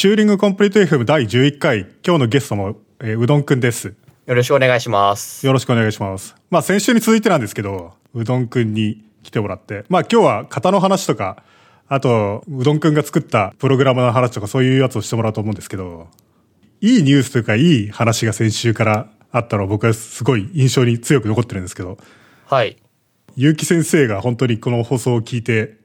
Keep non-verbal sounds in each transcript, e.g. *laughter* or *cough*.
チューリングコンプリート FM 第11回、今日のゲストも、えーうどんくんです。よろしくお願いします。よろしくお願いします。まあ先週に続いてなんですけど、うどんくんに来てもらって、まあ今日は型の話とか、あと、うどんくんが作ったプログラムの話とかそういうやつをしてもらおうと思うんですけど、いいニュースというかいい話が先週からあったのは僕はすごい印象に強く残ってるんですけど、はい。結城先生が本当にこの放送を聞いて、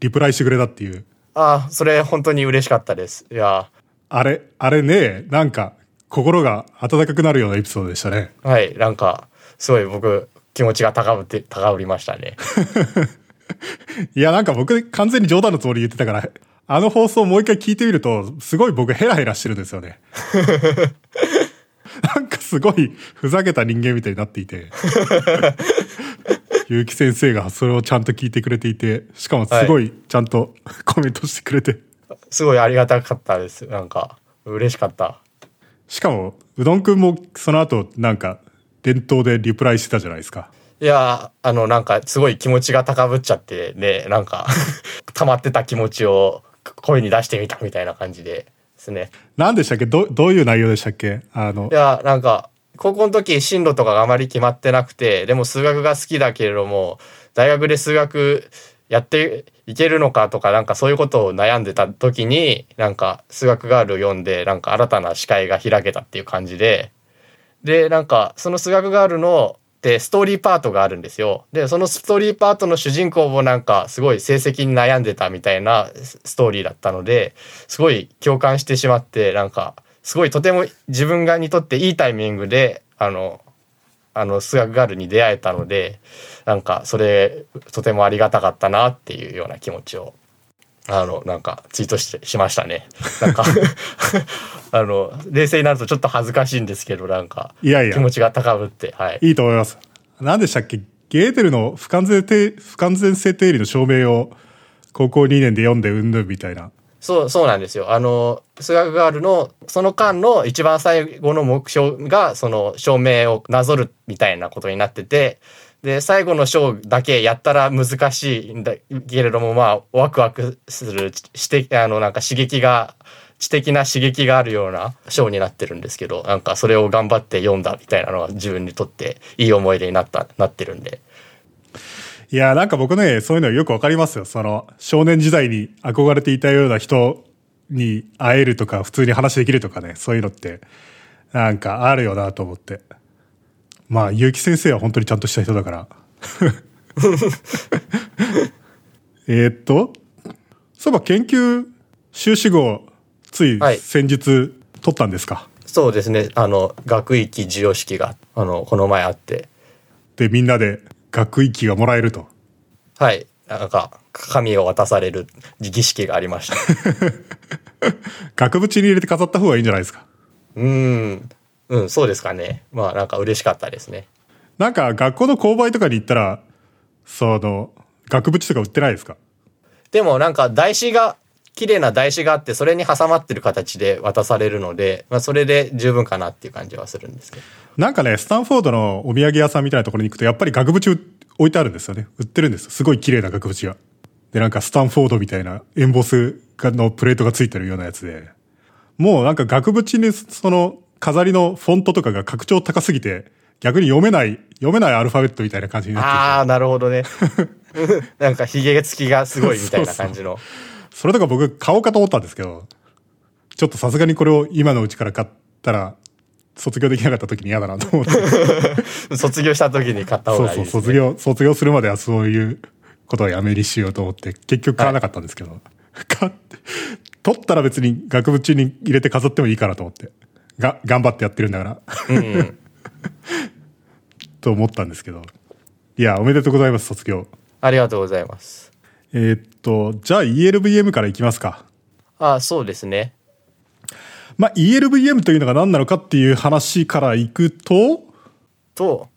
リプライしてくれたっていう、ああ、それ本当に嬉しかったです。いや、あれ、あれね、なんか心が温かくなるようなエピソードでしたね。はい。なんか、すごい僕、気持ちが高ぶって、高ぶりましたね。*laughs* いや、なんか僕完全に冗談のつもりで言ってたから、あの放送もう一回聞いてみると、すごい僕ヘラヘラしてるんですよね。*laughs* なんかすごいふざけた人間みたいになっていて。*laughs* 結城先生がそれをちゃんと聞いてくれていて、しかもすごいちゃんと *laughs* コメントしてくれて。すごいありがたかったです。なんか、嬉しかった。しかも、うどんくんもその後なんか伝統でリプライしてたじゃないですか。いや、あの、なんか、すごい気持ちが高ぶっちゃって、ね、なんか、*laughs* 溜まってた気持ちを声に出してみたみたいな感じでですね。何でしたっけ？ど、どういう内容でしたっけ？あのい、や、なんか、高校の時進路とかがあまり決まってなくて、でも数学が好きだけれども、大学で数学やっていけるのかとか、なんかそういうことを悩んでた時に、なんか数学ガールを読んで、なんか新たな視界が開けたっていう感じで、で、なんかその数学ガールの、で、ストーリーパートがあるんですよ。で、そのストーリーパートの主人公もなんかすごい成績に悩んでたみたいなスストーリーだったので、すごい共感してしまって、なんか、すごいとても自分がにとっていいタイミングで、あの、あの、数学ガールに出会えたので、なんか、それ、とてもありがたかったなっていうような気持ちを、あの、なんか、ツイートして、しましたね。なんか、*laughs* あの、冷静になるとちょっと恥ずかしいんですけど、なんか、いやいや気持ちが高ぶって、はい。いいと思います。何でしたっけ？ゲーテルの不完全定不完全性定理の証明を高校2年で読んでうんぬんみたいな。そう、そうなんですよ。あの、数学ガールの、その間の一番最後の目標が、その証明をなぞるみたいなことになってて、で、最後の章だけやったら難しいんだけれども、まあ、ワクワクする、知的、あの、なんか刺激が、知的な刺激があるような章になってるんですけど、なんかそれを頑張って読んだみたいなのが自分にとっていい思い出になった、なってるんで。いや、なんか僕ね、そういうのよくわかりますよ。その、少年時代に憧れていたような人に会えるとか、普通に話できるとかね、そういうのって、なんかあるよなと思って。まあ、結城先生は本当にちゃんとした人だから。*laughs* えーっと、そういえば研究修士号、ついはい先日取ったんですか、そうですね。あの、学域授与式が、あの、この前あって、で、みんなで学域がもらえると。はい。なんか、紙を渡される儀式がありました。*laughs* 額縁に入れて飾った方がいいんじゃないですか？うーん。うん、そうですかね。まあ、なんか嬉しかったですね。なんか学校の購買とかに行ったら、その、額縁とか売ってないですか？でも、なんか台紙が、綺麗な台紙があって、それに挟まってる形で渡されるので、まあ、それで十分かなっていう感じはするんですけど。なんかね、スタンフォードのお土産屋さんみたいなところに行くと、やっぱり額縁置いてあるんですよね。売ってるんですよ。すごい綺麗な額縁が。で、なんかスタンフォードみたいなエンボスのプレートがついてるようなやつで。もうなんか額縁にその飾りのフォントとかが拡張高すぎて、逆に読めない、読めないアルファベットみたいな感じになっててああ、なるほどね。*laughs* なんか、髭付きがすごいみたいな感じの。*laughs* それとか僕買おうかと思ったんですけど、ちょっとさすがにこれを今のうちから買ったら、卒業できなかった時に嫌だなと思って。*laughs* 卒業した時に買った方そうそう、がいいです、ね。卒業、卒業するまではそういうことはやめにしようと思って、結局買わなかったんですけど、買って、取ったら別に額縁に入れて飾ってもいいかなと思って。が、頑張ってやってるんだから、うんうん。*laughs* と思ったんですけど。いや、おめでとうございます、卒業。ありがとうございます。えーっと、じゃあ ELVM からいきますか。ああ、そうですね。まあ、ELVM というのが何なのかっていう話からいくと、と、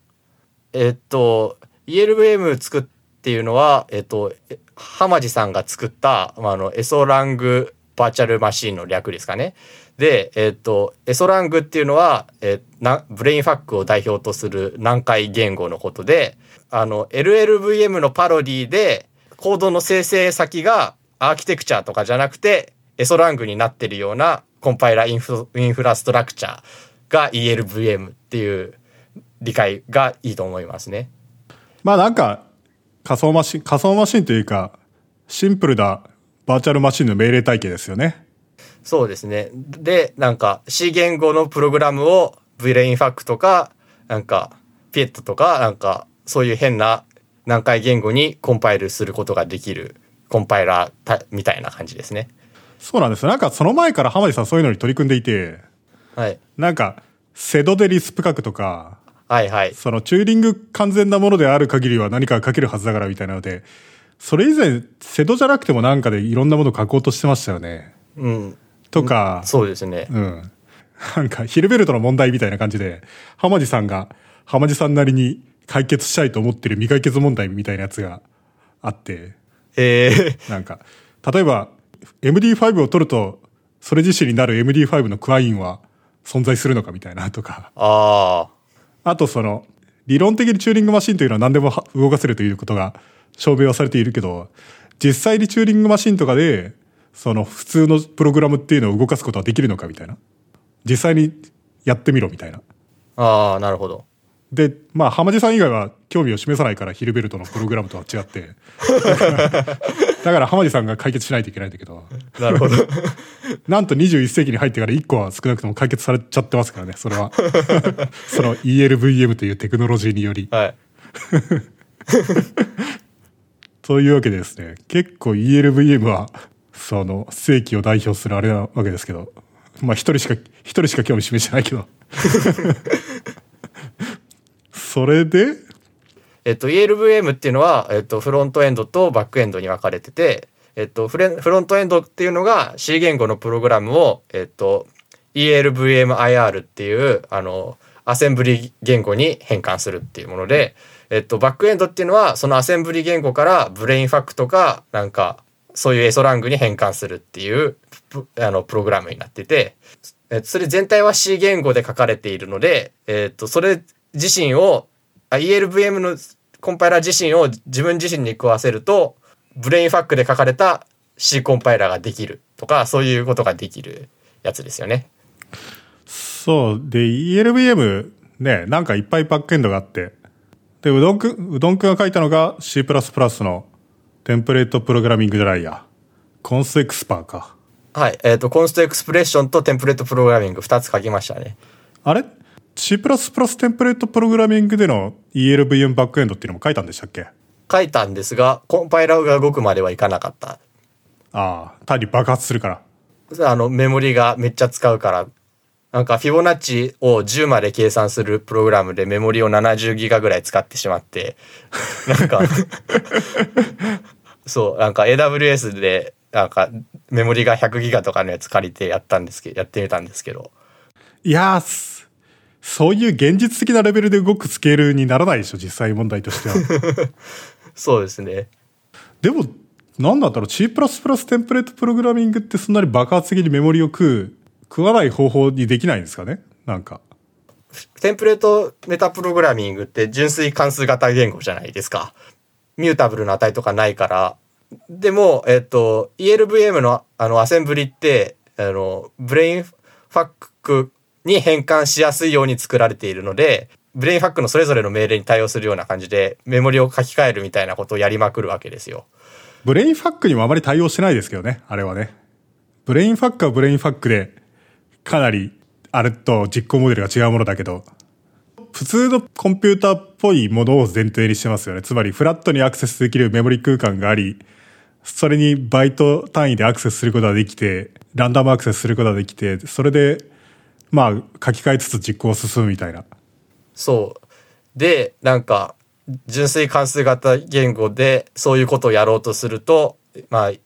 えっと、ELVM 作っていうのは、えっと、え浜地さんが作った、まあ、あの、エソラングバーチャルマシーンの略ですかね。で、えっと、エソラングっていうのは、えなブレインファックを代表とする難解言語のことで、あの、LLVM のパロディで、コードの生成先がアーキテクチャとかじゃなくて、エソラングになってるようなコンパイラインフインフラストラクチャーが ELVM っていう理解がいいと思いますね。まあなんか仮想マシン、仮想マシンというかシンプルなバーチャルマシンの命令体系ですよね。そうですね。で、なんか C 言語のプログラムを VLAN ファックとか、なんかピエットとか、なんかそういう変な難解言語にコンパイルすることができるコンパイラーみたいな感じですね。そうなんですなんかその前から浜地さんそういうのに取り組んでいて、はい。なんか、セドでリスプ書くとか、はいはい。そのチューリング完全なものである限りは何か書けるはずだからみたいなので、それ以前、セドじゃなくてもなんかでいろんなもの書こうとしてましたよね。うん。とか、そうですね。うん。なんか、ヒルベルトの問題みたいな感じで、浜地さんが、浜地さんなりに解決したいと思ってる未解決問題みたいなやつがあって、ええなんか、例えば、MD5 を取ると、それ自身になる MD5 のクワインは存在するのかみたいなとか、ああ。あとその、理論的にチューリングマシンというのは何でもは動かせるということが証明はされているけど、実際にチューリングマシンとかで、その普通のプログラムっていうのを動かすことはできるのかみたいな。実際にやってみろみたいな。ああ、なるほど。で、まあ、浜地さん以外は興味を示さないから、ヒルベルトのプログラムとは違って。*laughs* だから浜地さんが解決しないといけないんだけど、なるほど。なんと21世紀に入ってから1個は少なくとも解決されちゃってますからね、それは。*laughs* その ELVM というテクノロジーにより。はい。*laughs* というわけでですね、結構 ELVM は、その、世紀を代表するあれなわけですけど、まあ一人しか、一人しか興味示してないけど。それで、えっと、ELVM っていうのは、えっと、フロントエンドとバックエンドに分かれてて、えっと、フレフロントエンドっていうのが C 言語のプログラムを、えっと、ELVMIR っていう、あの、アセンブリ言語に変換するっていうもので、えっと、バックエンドっていうのは、そのアセンブリ言語からブレインファクとか、なんか、そういうエソラングに変換するっていう、プあの、プログラムになってて、えっと、それ全体は C 言語で書かれているので、えっと、それ自身を、あ ELVM のコンパイラー自身を自分自身に食わせると、ブレインファックで書かれた C コンパイラーができるとか、そういうことができるやつですよね。そう。で、ELVM ね、なんかいっぱいバックエンドがあって。で、うどんくん、うどんくんが書いたのが C++ のテンプレートプログラミングじゃないや。コンスエクスパーか。はい。えっ、と、コンストエクスプレッションとテンプレートプログラミング2つ書きましたね。あれ？?C++ テンプレートプログラミングでの ELVM バックエンドっていうのも書いたんでしたっけ？書いたんですが、コンパイラーが動くまではいかなかった。ああ、単に爆発するから。あの、メモリがめっちゃ使うから、なんかフィボナッチを10まで計算するプログラムでメモリを70ギガぐらい使ってしまって、なんか、*laughs* そう、なんか AWS で、なんかメモリが100ギガとかのやつ借りてやったんですけど、やってみたんですけど、いやーすそういう現実的なレベルで動くスケールにならないでしょ、実際問題としては。*laughs* そうですね。でも、なんだったら C++ テンプレートプログラミングってそんなに爆発的にメモリを食う、食わない方法にできないんですかね？なんか。 template metaprogramming って純粋関数型言語じゃないですか。 mutable な値とかないから。でも、えっと、ELVM のあのアセンブリって、あの、 Brainfuck に変換しやすいように作られているので、 Brainfuck のそれぞれの命令に対応するような感じで、メモリを書き換えるみたいなことをやりまくるわけですよ。Brainfuck にもあまり対応してないですけどね、あれはね。 Brainfuck は Brainfuck で、かなり、あれと実行モデルが違うものだけど、普通のコンピューターっぽいものを前提にしてますよね。つまり、フラットにアクセスできるメモリ空間があり、それにバイト単位でアクセスすることができて、ランダムアクセスすることができて、それで、まあ、書き換えつつ実行を進むみたいな。そう。で、なんか、純粋関数型言語でそういうことをやろうとすると、まあ、イ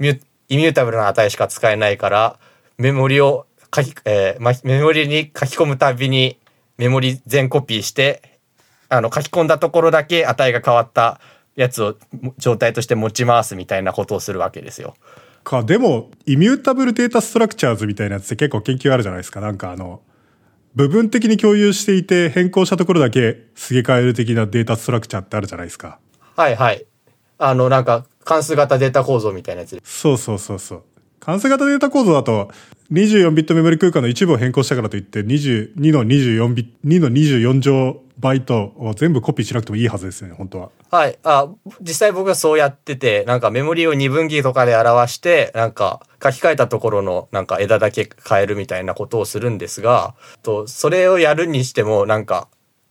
ミュータブルな値しか使えないから、メモリを書き、えーま、メモリに書き込むたびにメモリ全コピーして、あの、書き込んだところだけ値が変わったやつを状態として持ち回すみたいなことをするわけですよ。か、でも、イミュータブルデータストラクチャーズみたいなやつって結構研究あるじゃないですか。なんかあの、部分的に共有していて変更したところだけすげ替える的なデータストラクチャーってあるじゃないですか。はいはい。あの、なんか関数型データ構造みたいなやつで。そうそうそうそう。完成型データ構造だと、24ビットメモリ空間の一部を変更したからといって、22の24ビ2の24乗バイトを全部コピーしなくてもいいはずですよね、本当は。はい。あ、実際僕はそうやってて、なんかメモリを二分岐とかで表して、なんか書き換えたところのなんか枝だけ変えるみたいなことをするんですが、と、それをやるにしても、なんか、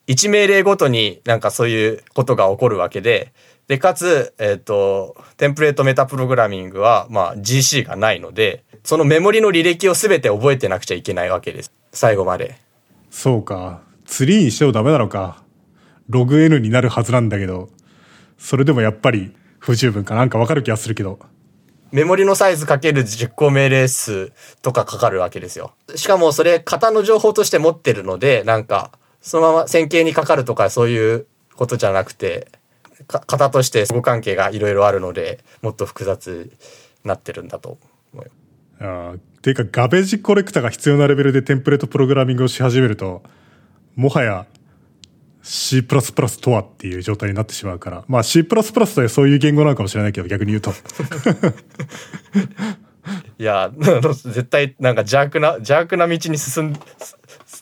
1命令ごとになんかそういうことが起こるわけで、で、かつ、えっ、と、テンプレートメタプログラミングは、まあ GC がないので、そのメモリの履歴をすべて覚えてなくちゃいけないわけです。最後まで。そうか。ツリーにしてもダメなのか。ログ N になるはずなんだけど、それでもやっぱり不十分かなんかわかる気がするけど。メモリのサイズかける実行命令数とかかかるわけですよ。しかもそれ型の情報として持ってるので、なんか、そのまま線形にかかるとかそういうことじゃなくて、か型として相互関係がいろいろあるので、もっと複雑になってるんだと思う。あーていうか、ガベージコレクタが必要なレベルでテンプレートプログラミングをし始めると、もはや C++ とはっていう状態になってしまうから。まあ C++ とはそういう言語なのかもしれないけど、逆に言うと。*laughs* いや、*laughs* 絶対なんか邪悪な、邪悪な道に進ん、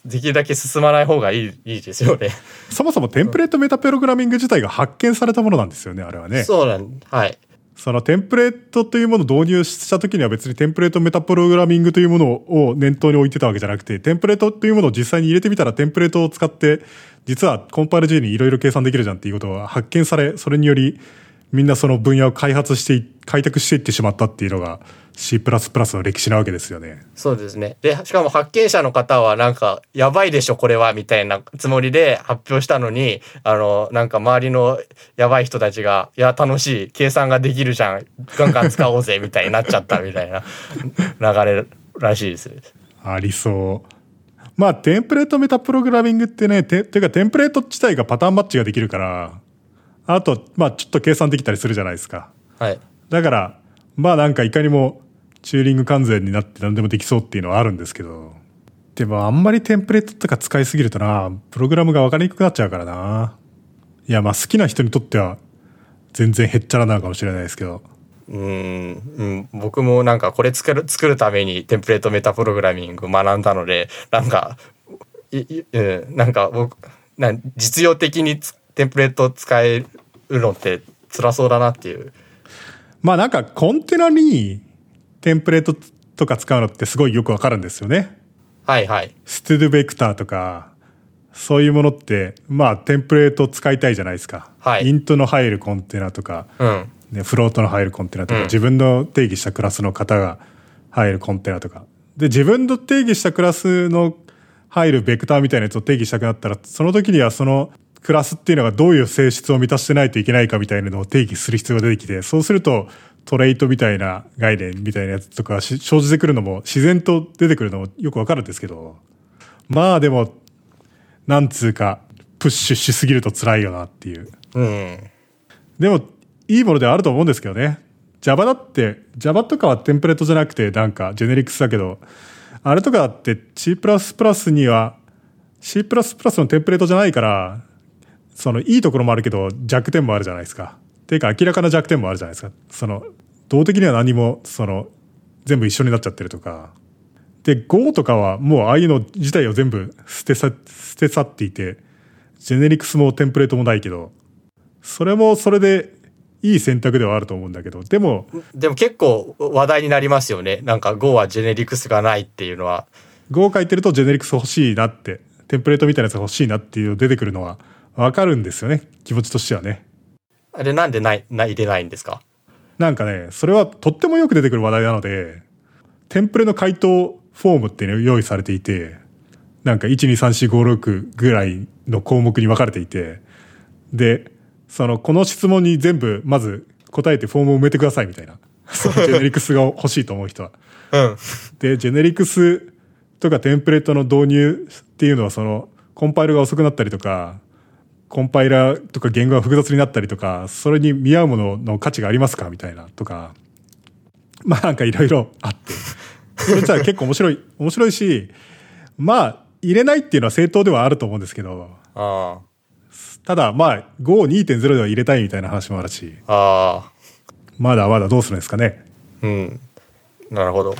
できるだけ進まない方がいい、いいですよね。そもそもテンプレートメタプログラミング自体が発見されたものなんですよね、あれはね。そうなん、はい。そのテンプレートというものを導入した時には別にテンプレートメタプログラミングというものを念頭に置いてたわけじゃなくて、テンプレートというものを実際に入れてみたらテンプレートを使って、実はコンパイル G にいろいろ計算できるじゃんっていうことが発見され、それによりみんなその分野を開発してい、開拓していってしまったっていうのが C++ の歴史なわけですよね。そうですね。で、しかも発見者の方はなんか、やばいでしょ、これは、みたいなつもりで発表したのに、あの、なんか周りのやばい人たちが、いや、楽しい、計算ができるじゃん、ガンガン使おうぜ、みたいになっちゃった、みたいな流れらしいです。ありそう。まあ、テンプレートメタプログラミングってね、て、ていうかテンプレート自体がパターンマッチができるから、あと、まあ、ちょっと計算できたりするじゃないですか。はい。だから、まあなんかいかにもチューリング完全になって何でもできそうっていうのはあるんですけど、でもあんまりテンプレートとか使いすぎるとな、プログラムが分かりにくくなっちゃうからな。いや、まあ好きな人にとっては全然へっちゃらなのかもしれないですけど。うーん、うん、僕もなんかこれ作る、作るためにテンプレートメタプログラミングを学んだので、なんか、いいうん、なんか僕、なん実用的につテンプレート使えるのって辛そうだなっていう。まあなんかコンテナにテンプレートとか使うのってすごいよくわかるんですよね。はいはい。ステゥドベクターとか、そういうものって、まあテンプレート使いたいじゃないですか。はいイントの入るコンテナとか、うん。ね、フロートの入るコンテナとか、うん自分の定義したクラスの型が入るコンテナとか。で、自分の定義したクラスの入るベクターみたいなやつを定義したくなったら、その時にはそのクラスっていうのがどういう性質を満たしてないといけないかみたいなのを定義する必要が出てきて、そうするとトレイトみたいな概念みたいなやつとかし生じてくるのも自然と出てくるのもよくわかるんですけど、まあでも、なんつうか、プッシュしすぎると辛いよなっていう。うん。でも、いいものではあると思うんですけどね。Java だって、Java とかはテンプレートじゃなくて、なんか、ジェネリクスだけど、あれとかだって C++ には、C++ のテンプレートじゃないから、その、いいところもあるけど、弱点もあるじゃないですか。っていうか、明らかな弱点もあるじゃないですか。その、動的には何も、その、全部一緒になっちゃってるとか。で、Go とかはもうああいうの自体を全部捨てさ、捨て去っていて、ジェネリクスもテンプレートもないけど、それもそれでいい選択ではあると思うんだけど、でも、でも結構話題になりますよね。なんか Go はジェネリクスがないっていうのは。Go を書いてるとジェネリクス欲しいなって、テンプレートみたいなやつが欲しいなっていうの出てくるのはわかるんですよね。気持ちとしてはね。あれなんでない、ない、入れないんですか？なんかね、それはとってもよく出てくる話題なので、テンプレの回答フォームっていうのが用意されていて、なんか123456ぐらいの項目に分かれていて、で、その、この質問に全部まず答えてフォームを埋めてくださいみたいな。*laughs* そのジェネリクスが欲しいと思う人は。うん。で、ジェネリクスとかテンプレートの導入っていうのはその、コンパイルが遅くなったりとか、コンパイラーとか言語が複雑になったりとか、それに見合うものの価値がありますかみたいなとか、まあなんかいろいろあって。それじゃあ結構面白い、*laughs* 面白いし、まあ入れないっていうのは正当ではあると思うんですけど、あただまあ Go2.0 では入れたいみたいな話もあるし、あ。まだまだどうするんですかね。うん。なるほど。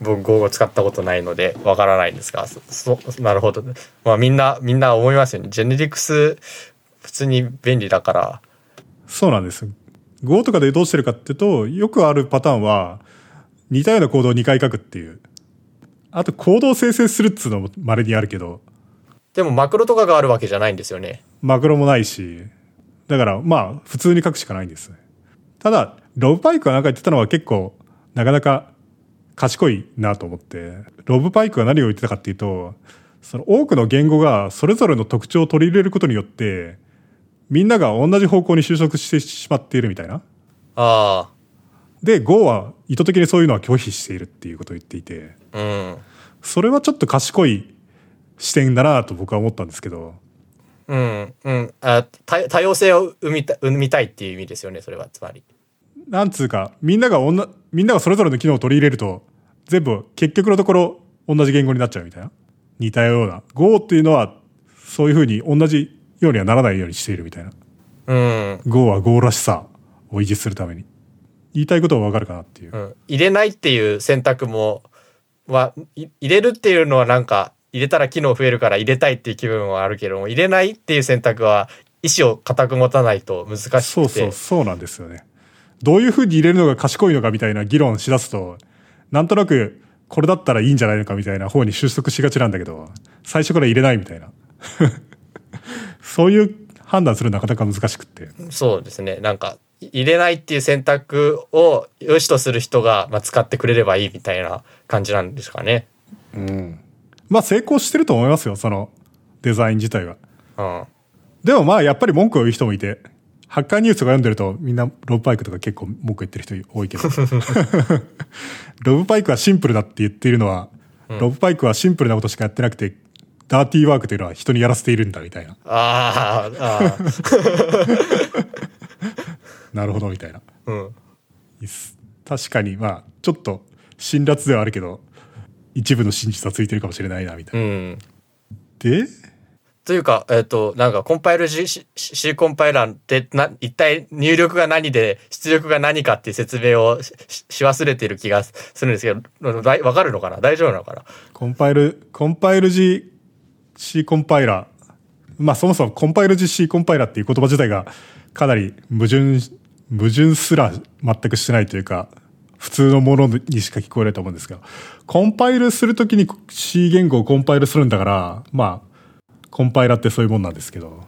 僕、Go を使ったことないので、わからないんですが、そ、そなるほど。まあ、みんな、みんな思いますよね。ジェネリクス、普通に便利だから。そうなんです。Go とかでどうしてるかっていうと、よくあるパターンは、似たようなコードを2回書くっていう。あと、コードを生成するっつうのも稀にあるけど、でも、マクロとかがあるわけじゃないんですよね。マクロもないし、だから、まあ、普通に書くしかないんですね。ただ、ロブパイクがなんか言ってたのは結構、なかなか賢いなと思って、ロブパイクが何を言ってたかっていうと、その多くの言語がそれぞれの特徴を取り入れることによって、みんなが同じ方向に就職してしまっているみたいな。あで、Go は意図的にそういうのは拒否しているっていうことを言っていて、あ、うん。それはちょっと賢い視点だなと僕は思ったんですけど、うん、うん。あ多多様性を生みた生みたいっていう意味ですよね、それは、つまり。なんつうか、みんながおんな、みんながそれぞれの機能を取り入れると、全部結局のところ同じ言語になっちゃうみたいな。似たような。Go っていうのは、そういうふうに同じようにはならないようにしているみたいな。うん。Go は Go らしさを維持するために。言いたいことはわかるかなっていうう。ん、入れないっていう選択もはい入れるっていうのはなんか入れたら機能増えるから入れたいっていう気分はあるけども入れないっていう選択は意思を固く持たないと難しくてそうそう、そうなんですよね。どういうふうに入れるのが賢いのかみたいな議論しだすと、なんとなくこれだったらいいんじゃないのかみたいな方に収束しがちなんだけど、最初から入れないみたいな。*laughs* そういう判断するのなかなか難しくって。そうですねなんか入れないっていう選択を良しとする人が、まあ、使ってくれればいいみたいな感じなんですかね。まあ成功してると思いますよ、そのデザイン自体は。うん、でもまあやっぱり文句を言う人もいて、ハッカーニュースとか読んでるとみんなロブパイクとか結構文句言ってる人多いけど。*laughs* ロブパイクはシンプルだって言っているのは、ロブパイクはシンプルなことしかやってなくて、ダーティーワークというのは人にやらせているんだみたいな。あーあーなるほどみたいな。うん確かにまあちょっと辛辣ではあるけど、一部の真実はついてるかもしれないなみたいな。うんで、というか、えっ、と、なんか、コンパイル G、C, C コンパイラーってな、一体入力が何で、出力が何かっていう説明をし忘れてる気がするんですけど、だわかるのかな？大丈夫なのかな？コンパイル、コンパイル G、C コンパイラー。まあそもそもコンパイル G、C コンパイラーっていう言葉自体がかなり矛盾、矛盾すら全くしてないというか、普通のものにしか聞こえないと思うんですけど、コンパイルするときに C 言語をコンパイルするんだから、まあ、コンパイラーってそういうもんなんですけど。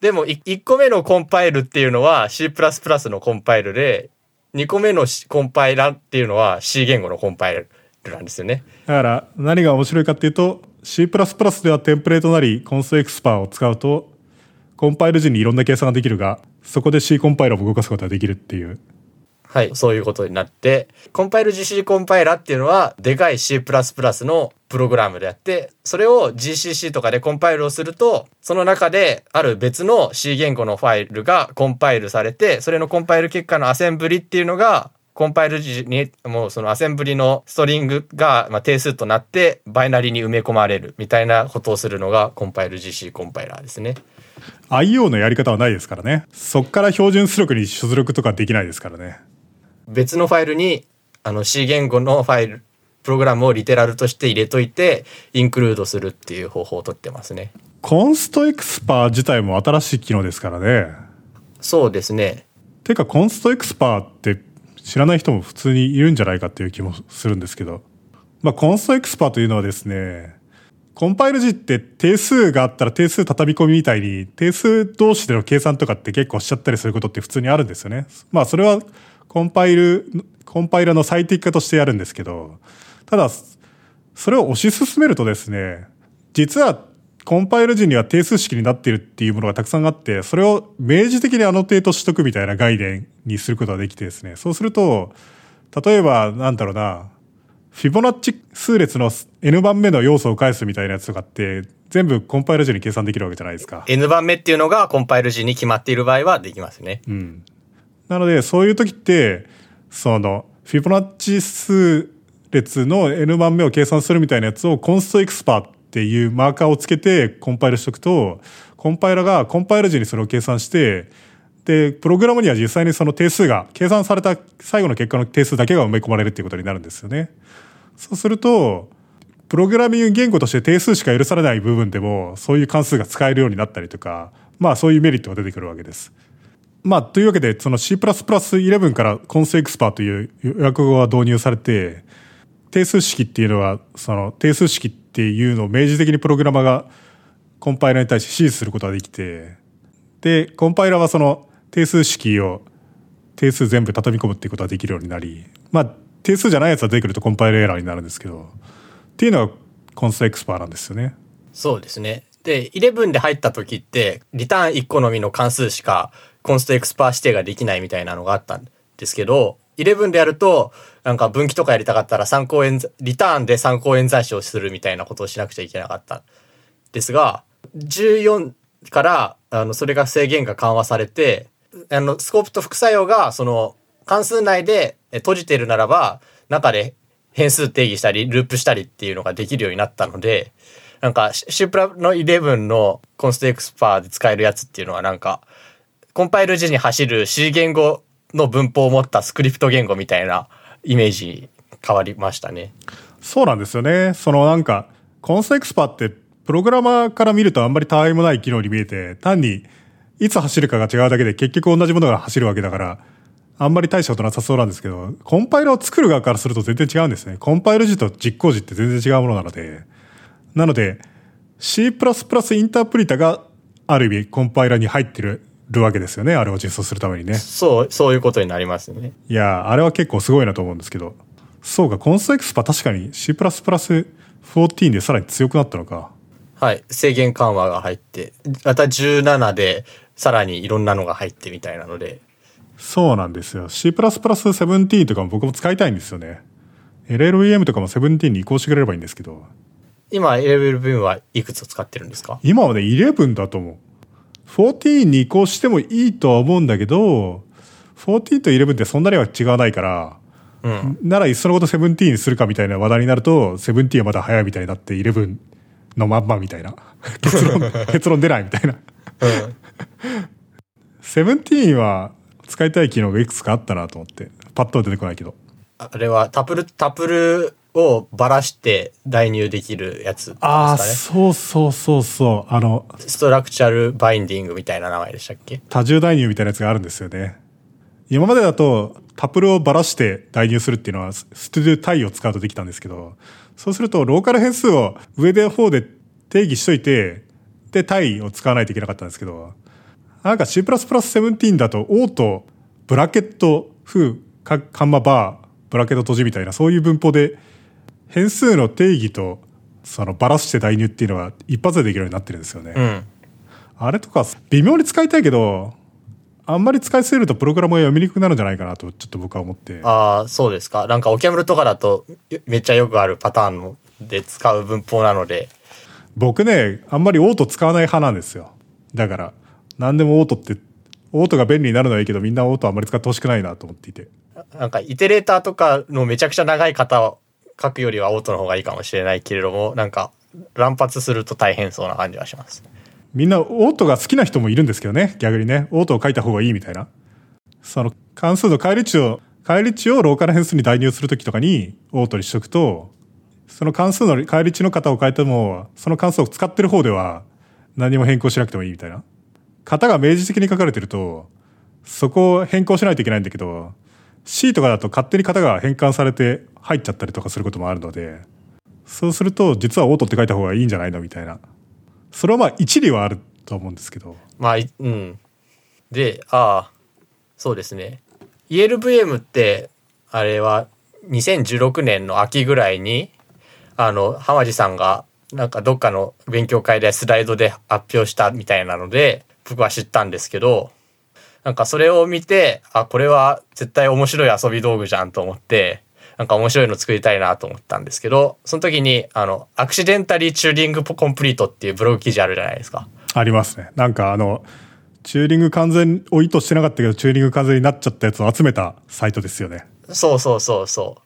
でも、い1個目のコンパイルっていうのは C++ のコンパイルで、2個目のしコンパイラーっていうのは C 言語のコンパイルなんですよね。だから何が面白いかっていうと C++ ではテンプレートなりコンストエクスパーを使うとコンパイル時にいろんな計算ができるがそこで C コンパイラーを動かすことができるっていうはい、そういうことになって、コンパイル GC コンパイラーっていうのは、でかい C++ のプログラムであって、それを GCC とかでコンパイルをすると、その中である別の C 言語のファイルがコンパイルされて、それのコンパイル結果のアセンブリっていうのが、コンパイル時に、もうそのアセンブリのストリングが、ま、定数となって、バイナリに埋め込まれるみたいなことをするのが、コンパイル GC コンパイラーですね。IO のやり方はないですからね。そっから標準出力に出力とかできないですからね。別のファイルにあの C 言語のファイルプログラムをリテラルとして入れといてインクルードするっていう方法をとってますね。コンストエクスパー自体も新しい機能ですからね。そうですね。てかコンストエクスパーって知らない人も普通にいるんじゃないかっていう気もするんですけど。まあ constexpr というのはですねコンパイル時って定数があったら定数畳み込みみたいに定数同士での計算とかって結構しちゃったりすることって普通にあるんですよね。まあそれはコンパイル、コンパイラーの最適化としてやるんですけど、ただそれを推し進めるとですね、実はコンパイル時には定数式になっているっていうものがたくさんあって、それを明示的に annotate しとくみたいな概念にすることができてですね、そうすると、例えばなんだろうな、フィボナッチ数列の n 番目の要素を返すみたいなやつとかって、全部コンパイル時に計算できるわけじゃないですか。N 番目っていうのがコンパイル時に決まっている場合はできますねうん。なので、そういう時って、その、フィボナッチ数列の n 番目を計算するみたいなやつをコンストエクスパーっていうマーカーをつけてコンパイルしとくと、コンパイラがコンパイル時にそれを計算して、で、プログラムには実際にその定数が、計算された最後の結果の定数だけが埋め込まれるっていうことになるんですよね。そうすると、プログラミング言語として定数しか許されない部分でも、そういう関数が使えるようになったりとか、まあそういうメリットが出てくるわけです。まあ、というわけで、その C++11 からコンスエクスパーという予約語が導入されて、定数式っていうのは、その定数式っていうのを明示的にプログラマーがコンパイラーに対して指示することができて、で、コンパイラーはその定数式を定数全部畳み込むっていうことができるようになり、まあ、定数じゃないやつが出てくるとコンパイラーエラーになるんですけど、っていうのがコンスエクスパーなんですよね。そうですね。で、11で入った時って、リターン1個のみの関数しかコンストエクスパー指定ができないみたいなのがあったんですけど、11でやると、なんか分岐とかやりたかったら参考演、リターンで参考演算子をするみたいなことをしなくちゃいけなかったんですが、14から、あの、それが制限が緩和されて、あの、スコープと副作用が、その、関数内で閉じてるならば、中で変数定義したり、ループしたりっていうのができるようになったので、なんか、シュープラの11のコンストエクスパーで使えるやつっていうのはなんか、コンパイル時に走る C 言語の文法を持ったスクリプト言語みたいなイメージ変わりましたね。そうなんですよね。そのなんか、コンスエクスパってプログラマーから見るとあんまりたわいもない機能に見えて、単にいつ走るかが違うだけで結局同じものが走るわけだから、あんまり大したことなさそうなんですけど、コンパイルを作る側からすると全然違うんですね。コンパイル時と実行時って全然違うものなので。なので、C++ インタープリタがある意味コンパイラに入ってるるわけですよねあれを実装するためにね。そうそういうことになりますね。いやあれは結構すごいなと思うんですけど。そうかコンストエクスパ確かに C++14 でさらに強くなったのか。はい制限緩和が入って。また17でさらにいろんなのが入ってみたいなので。そうなんですよ。C++17 とかも僕も使いたいんですよね。LLVM とかも17に移行してくれればいいんですけど。今 LLVM はいくつ使ってるんですか？今はね11だと思う14に移行してもいいとは思うんだけど、14と11ってそんなには違わないから、うん、ならいっそのこと17にするかみたいな話題になると、17はまだ早いみたいになって11のまんまみたいな。*laughs* 結論、結論出ないみたいな。うん、17は使いたい機能がいくつかあったなと思って、パッと出てこないけど。あれはタプル、タプルをばらして代入できるやつね。ああ、そうそうそうそう。あの、ストラクチャルバインディングみたいな名前でしたっけ？多重代入みたいなやつがあるんですよね。今までだとタプルをばらして代入するっていうのはストゥデュタイを使うとできたんですけど、そうするとローカル変数を上で方で定義しといて、で、タイを使わないといけなかったんですけど、なんか C++17 だとオート、ブラケット、風、カンマバー、ブラケット閉じみたいなそういう文法で変数の定義とそのバラして代入っていうのは一発でできるようになってるんですよね。うん、あれとか微妙に使いたいけどあんまり使いすぎるとプログラムが読みにくくなるんじゃないかなとちょっと僕は思って。ああそうですか。なんかオキャムルとかだとめっちゃよくあるパターンので使う文法なので。僕ねあんまりオート使わない派なんですよ。だから何でもオートってオートが便利になるのはいいけどみんなオートあんまり使ってほしくないなと思っていて。なんかイテレーターとかのめちゃくちゃ長い型書くよりはオートの方がいいかもしれないけれども、なんか乱発すると大変そうな感じはします。みんなオートが好きな人もいるんですけどね、逆にね。オートを書いた方がいいみたいな。その関数の返り値を、返り値をローカル変数に代入するときとかにオートにしとくと、その関数の返り値の型を変えても、その関数を使ってる方では何も変更しなくてもいいみたいな。型が明示的に書かれてると、そこを変更しないといけないんだけど、C とかだと勝手に型が変換されて入っちゃったりとかすることもあるので、そうすると実はオートって書いた方がいいんじゃないのみたいな。それはまあ一理はあると思うんですけど。まあ、うん。で、ああ、そうですね。ELVM って、あれは2016年の秋ぐらいに、あの、浜地さんがなんかどっかの勉強会でスライドで発表したみたいなので、僕は知ったんですけど、なんかそれを見て、あ、これは絶対面白い遊び道具じゃんと思って、なんか面白いの作りたいなと思ったんですけど、その時に、あの、アクシデンタリーチューリングコンプリートっていうブログ記事あるじゃないですか。ありますね。なんかあの、チューリング完全を意図してなかったけど、チューリング完全になっちゃったやつを集めたサイトですよね。そうそうそうそ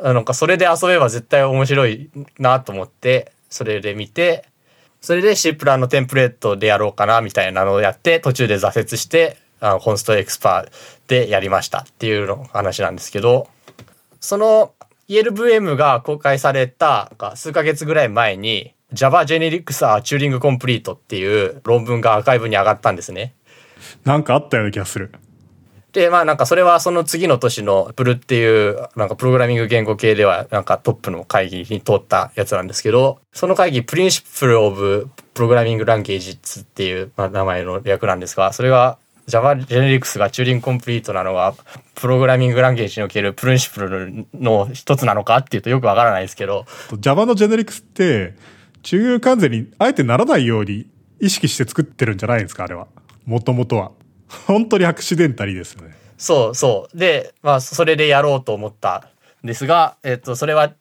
う。なんかそれで遊べば絶対面白いなと思って、それで見て、それで C プランのテンプレートでやろうかなみたいなのをやって、途中で挫折して、あのコンストエクスパーでやりましたっていうの話なんですけど、その ELVM が公開された数ヶ月ぐらい前に Java Generics are Turing Complete っていう論文がアーカイブに上がったんですね。なんかあったような気がする。で、まあなんかそれはその次の年のプルっていうなんかプログラミング言語系ではなんかトップの会議に通ったやつなんですけど、その会議 Principle of Programming Languages っていう名前の略なんですが、それが Java Generics が Turing Complete なのはプログラミングランゲージにおけるプリンシプルの一つなのかっていうとよくわからないですけど。Java の Generics って中流完全にあえてならないように意識して作ってるんじゃないですかあれは。もともとは。本当にアクシデンタリーですよね。そうそう。で、まあ、それでやろうと思ったんですが、えっと、それは、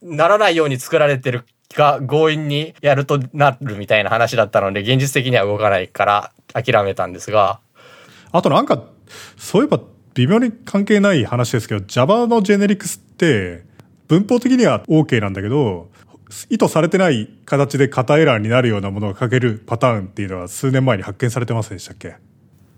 ならないように作られてるが強引にやるとなるみたいな話だったので、現実的には動かないから諦めたんですが。あとなんか、そういえば微妙に関係ない話ですけど、Java のジェネリクスって、文法的には OK なんだけど、意図されてない形で型エラーになるようなものが書けるパターンっていうのは数年前に発見されてませんでしたっけ？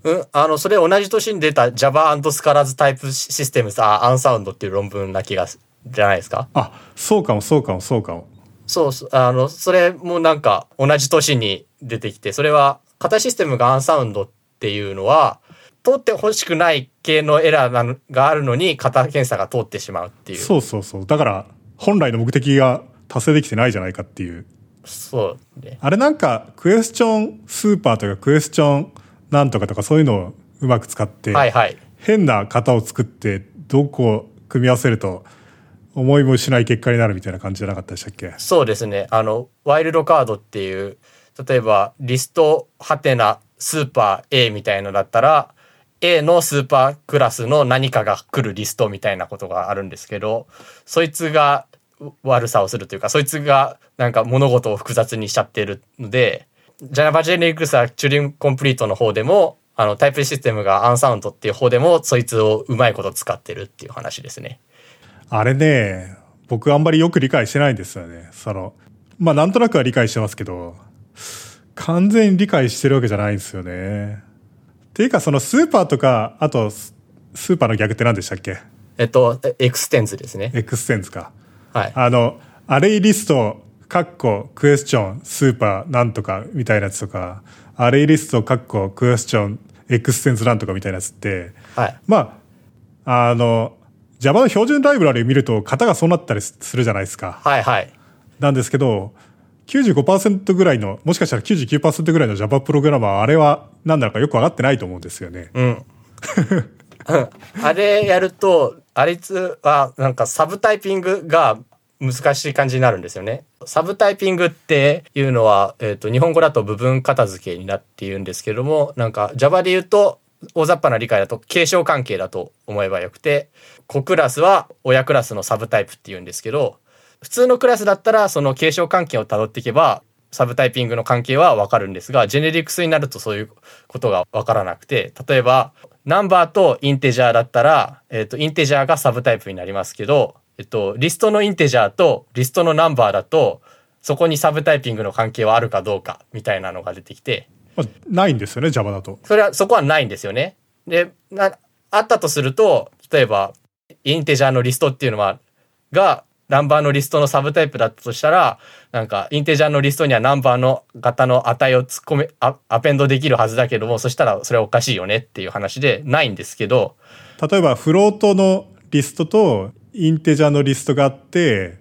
うん、あの、それ同じ年に出た Java Scalars Type Systems あ、アンサウンドっていう論文な気が、じゃないですか？あ、そうかもそうかもそうかも。そう、あの、それもなんか同じ年に出てきて、それは型システムがアンサウンドっていうのは、通ってほしくない系のエラーなのがあるのに型検査が通ってしまうっていう。そうそうそう。だから、本来の目的が達成できてないじゃないかっていう。そうね。あれなんか、クエスチョンスーパーとかクエスチョンなんとかとかそういうのをうまく使って、はいはい、変な型を作ってどこを組み合わせると思いもしない結果になるみたいな感じじゃなかったでしたっけ？そうですねあのワイルドカードっていう例えばリストハテナスーパー A みたいのだったら A のスーパークラスの何かが来るリストみたいなことがあるんですけどそいつが悪さをするというかそいつがなんか物事を複雑にしちゃってるので Java JNX はチューリングコンプリートの方でも、あのタイプシステムがアンサウンドっていう方でも、そいつをうまいこと使ってるっていう話ですね。あれね、僕あんまりよく理解してないんですよね。その、まあなんとなくは理解してますけど、完全に理解してるわけじゃないんですよね。っていうかそのスーパーとか、あと、スーパーの逆って何でしたっけ？えっと、 extends ですね。 extends か。はい。あの、アレイリストカッコ、クエスチョン、スーパー、なんとか、みたいなやつとか、アレイリスト、カッコ、クエスチョン、エクステンズなんとかみたいなやつって、はい、まあ、あの、Java の標準ライブラリを見ると型がそうなったりするじゃないですか。はいはい。なんですけど、95%ぐらいの、もしかしたら99%ぐらいの Java プログラマーは、あれは何なのかよく分かってないと思うんですよね。うん。あれやると、あいつはなんかサブタイピングが難しい感じになるんですよね。サブタイピングっていうのは、えっ、ー、と、日本語だと部分片付けになっているんですけども、なんか Java で言うと、大雑把な理解だと継承関係だと思えばよくて、子クラスは親クラスのサブタイプって言うんですけど、普通のクラスだったらその継承関係をたどっていけば、サブタイピングの関係はわかるんですが、ジェネリクスになるとそういうことがわからなくて、例えば、ナンバーとインテジャーだったら、えっ、ー、と、インテジャーがサブタイプになりますけど、えっと、リストのインテジャーとリストのナンバーだと、そこにサブタイピングの関係はあるかどうかみたいなのが出てきて。まあ、ないんですよね、Java だと。それは、そこはないんですよね。で、な、あったとすると、例えば、インテジャーのリストっていうのは、が、ナンバーのリストのサブタイプだったとしたら、なんか、インテジャーのリストにはナンバーの型の値を突っ込め、アアペンドできるはずだけども、そしたらそれはおかしいよねっていう話で、ないんですけど。例えば、フロートのリストとインテジャーのリストがあって、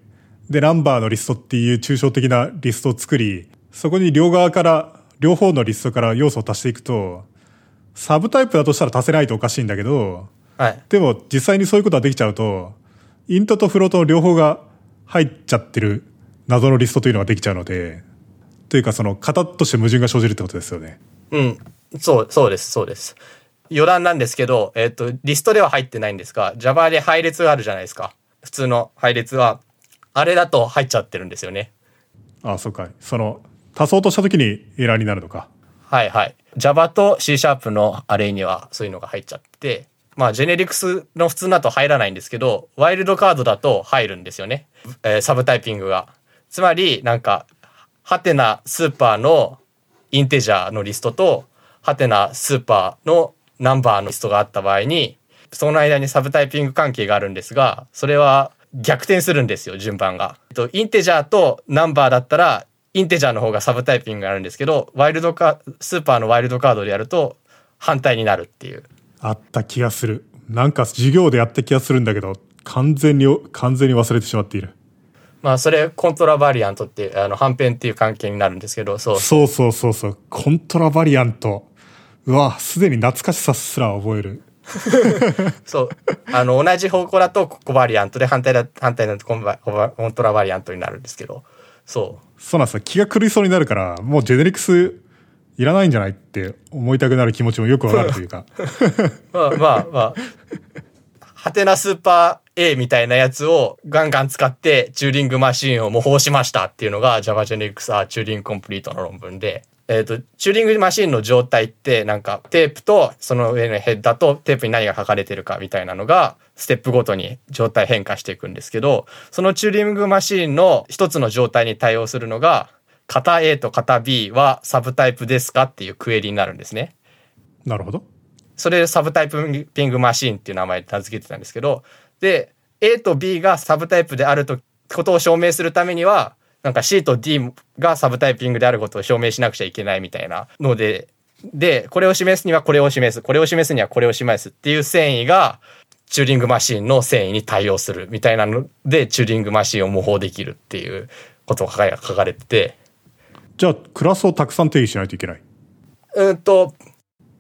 で、ナンバーのリストっていう抽象的なリストを作り、そこに両側から、両方のリストから要素を足していくと、サブタイプだとしたら足せないとおかしいんだけど、はい。でも実際にそういうことができちゃうと、イントとフロートの両方が入っちゃってる謎のリストというのができちゃうので、というかその型として矛盾が生じるってことですよね。うん。そう、そうです、そうです。余談なんですけど、えっ、と、リストでは入ってないんですが、Java で配列があるじゃないですか。普通の配列は、あれだと入っちゃってるんですよね。ああ、そうか。その、足そうとした時にエラーになるのか。はいはい。Java と C シャープのアレイにはそういうのが入っちゃって、まあ、ジェネリクスの普通だと入らないんですけど、ワイルドカードだと入るんですよね。えー、サブタイピングが。つまり、なんか、ハテナスーパーのインテジャーのリストと、ハテナスーパーのナンバーのリストがあった場合に、その間にサブタイピング関係があるんですが、それは逆転するんですよ、順番が。えっとインテジャーとナンバーだったら、インテジャーの方がサブタイピングがあるんですけど、ワイルドカスーパーのワイルドカードでやると反対になるっていう。あった気がする。なんか授業でやった気がするんだけど、完全に、完全に忘れてしまっている。まあ、それ、コントラバリアントっていう、あの、反編っていう関係になるんですけど、そう。そうそうそうそう。コントラバリアント。うわ、すでに懐かしさすら覚える。*laughs* そう。あの、同じ方向だとコバリアントで、反対だ、反対だとコンバコントラバリアントになるんですけど、そう。そうなんですよ。気が狂いそうになるから、もうジェネリクスいらないんじゃないって思いたくなる気持ちもよくわかるというか。まあまあまあ。ハテナスーパー A みたいなやつをガンガン使ってチューリングマシーンを模倣しましたっていうのが Java Generics R チューリングコンプリートの論文で。えっ、ー、と、チューリングマシンの状態ってなんかテープとその上のヘッダーとテープに何が書かれてるかみたいなのがステップごとに状態変化していくんですけど、そのチューリングマシンの一つの状態に対応するのが型 A と型 B はサブタイプですかっていうクエリになるんですね。なるほど。それでサブタイプピングマシンっていう名前で名付けてたんですけど、で、A と B がサブタイプであるとことを証明するためには、なんか C と D がサブタイピングであることを証明しなくちゃいけないみたいなので、で、これを示すにはこれを示す、これを示すにはこれを示すっていう繊維が、チューリングマシンの繊維に対応するみたいなので、チューリングマシンを模倣できるっていうことが書かれてて。じゃあ、クラスをたくさん定義しないといけないうんと。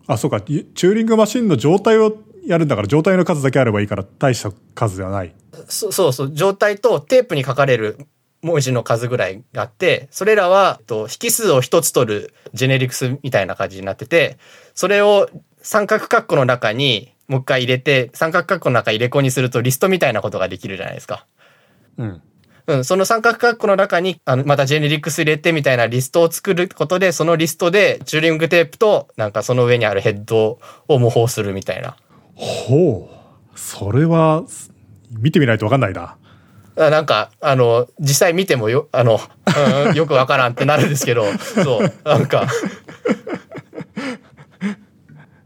あ、そうか。チューリングマシンの状態をやるんだから、状態の数だけあればいいから、大した数ではない。そそうそう。状態とテープに書かれる文字の数ぐらいがあって、それらは、と、引数を一つ取るジェネリクスみたいな感じになってて、それを三角括弧の中にもう一回入れて、三角括弧の中入れ子にするとリストみたいなことができるじゃないですか。うん。うん、その三角括弧の中に、あの、またジェネリクス入れてみたいなリストを作ることで、そのリストでチューリングテープと、なんかその上にあるヘッドを模倣するみたいな。ほう。それは、見てみないとわかんないな。なんか、あの、実際見てもよ、あの、うん、よくわからんってなるんですけど、そう、なんか、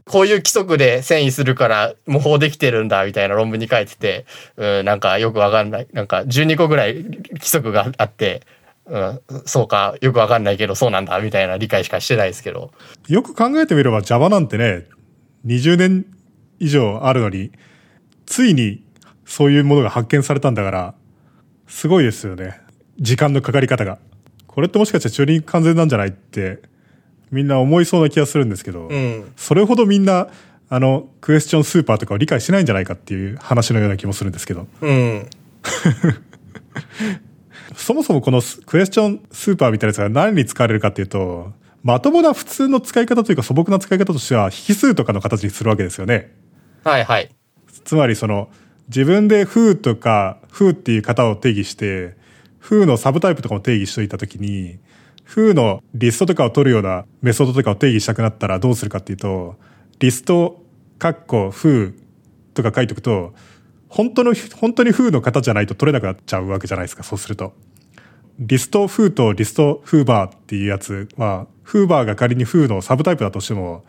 こういう規則で遷移するから模倣できてるんだみたいな論文に書いてて、うん、なんかよくわかんない。なんか12個ぐらい規則があって、うん、そうか、よくわかんないけどそうなんだみたいな理解しかしてないですけど。よく考えてみれば Java なんてね、20年以上あるのに、ついにそういうものが発見されたんだから、すごいですよね。時間のかかり方が。これってもしかしてチューリング完全なんじゃないってみんな思いそうな気がするんですけど、うん、それほどみんなあのクエスチョンスーパーとかを理解しないんじゃないかっていう話のような気もするんですけど。うん、*laughs* そもそもこのクエスチョンスーパーみたいなやつが何に使われるかっていうと、まともな普通の使い方というか素朴な使い方としては引数とかの形にするわけですよね。はいはい。つまりその自分で風とか風っていう型を定義して、風のサブタイプとかも定義しといたときに、風のリストとかを取るようなメソッドとかを定義したくなったらどうするかっていうと、リスト、カッコ、風とか書いておくと、本当の、本当に風の型じゃないと取れなくなっちゃうわけじゃないですか、そうすると。リスト風とリストフーバーっていうやつは、フーバーが仮に風のサブタイプだとしても、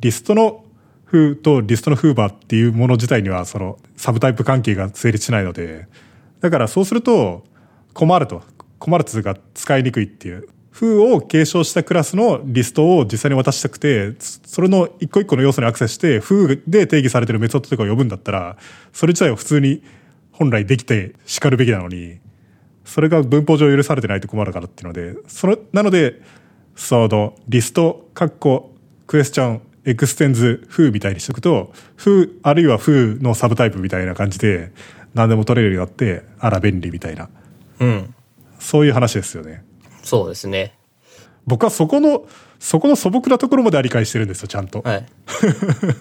リストの風とリストのフーバーっていうもの自体にはそのサブタイプ関係が成立しないので、だからそうすると困ると。困るというか使いにくいっていう。風を継承したクラスのリストを実際に渡したくて、それの一個一個の要素にアクセスして、風で定義されてるメソッドとかを呼ぶんだったら、それ自体は普通に本来できて叱るべきなのに、それが文法上許されてないと困るからっていうので、それ、なので、その、リスト、カッコ、クエスチョン、エクステンズ、風みたいにしとくと、風、あるいは風のサブタイプみたいな感じで、何でも取れるようになって、あら便利みたいな。うん。そういう話ですよね。そうですね。僕はそこの、そこの素朴なところまでは理解してるんですよ、ちゃんと。はい。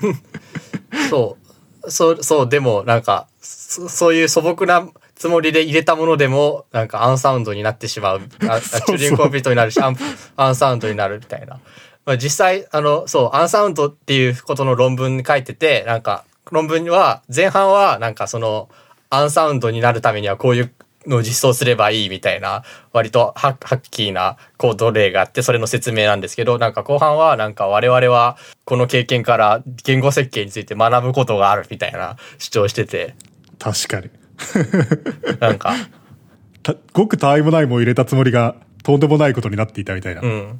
*laughs* そう。そう、そう、でも、なんか、そそういう素朴なつもりで入れたものでも、なんかアンサウンドになってしまう。あチューリングコンピートになるし、アンアンサウンドになるみたいな。まあ、実際、あの、そう、アンサウンドっていうことの論文に書いてて、なんか、論文は、前半は、なんかその、アンサウンドになるためにはこういうの実装すればいいみたいな、割とハッハッキーなコード例があって、それの説明なんですけど、なんか後半はなんか我々はこの経験から言語設計について学ぶことがあるみたいな主張してて、確かに。なんか、たごくたわいもないもん入れたつもりが、とんでもないことになっていたみたいな。うん。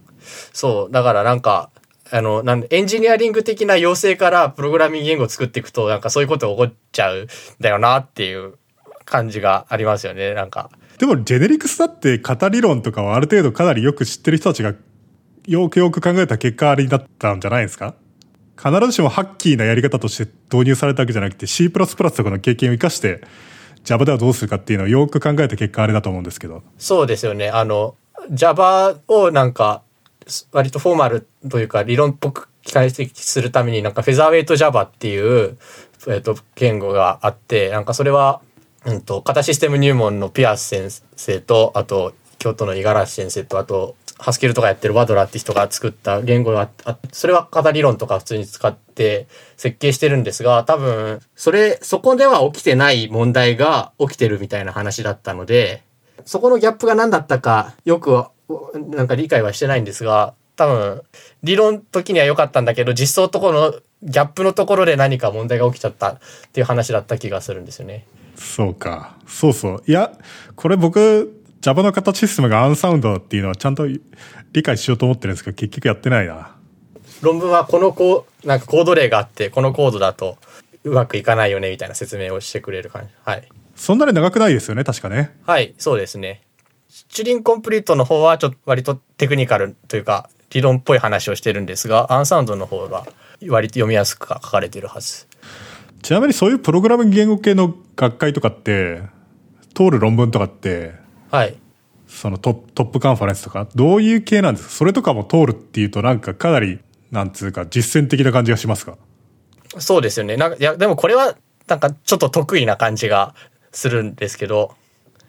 そう。だからなんか、あの、なんでエンジニアリング的な要請からプログラミング言語を作っていくと、なんかそういうこと起こっちゃうんだよなっていう感じがありますよね。なんか。でも、ジェネリクスだって型理論とかはある程度かなりよく知ってる人たちが、よくよく考えた結果あれになったんじゃないですか？必ずしもハッキーなやり方として導入されたわけじゃなくて C++ とかの経験を生かして Java ではどうするかっていうのをよく考えた結果あれだと思うんですけど。そうですよね。あの、Java をなんか、割とフォーマルというか理論っぽく解析するためになんかフェザーウェイト Java っていう、えっと、言語があって、なんかそれは、うんと、型システム入門のピアス先生と、あと、京都の五十嵐先生と、あと、ハスケルとかやってるワドラって人が作った言語があ、それは型理論とか普通に使って設計してるんですが、多分、それ、そこでは起きてない問題が起きてるみたいな話だったので、そこのギャップが何だったかよくなんか理解はしてないんですが、多分理論時には良かったんだけど実装とこのギャップのところで何か問題が起きちゃったっていう話だった気がするんですよね。そうか。そうそう。いや、これ僕、Java の形システムがアンサウンドっていうのはちゃんと理解しようと思ってるんですけど、結局やってないな。論文はこのこうなんかコード例があってこのコードだとうまくいかないよねみたいな説明をしてくれる感じ。はい。そんなに長くないですよね、確かね。はい、そうですね。チュリンコンプリートの方はちょっと割とテクニカルというか理論っぽい話をしてるんですが、アンサウンドの方が割と読みやすく書かれてるはず。ちなみにそういうプログラミング言語系の学会とかって、通る論文とかって、はい。そのトップトップカンファレンスとか、どういう系なんですか？それとかも通るっていうとなんかかなり、なんつうか実践的な感じがしますか？そうですよね。なんかいやでもこれはなんかちょっと得意な感じがするんですけど、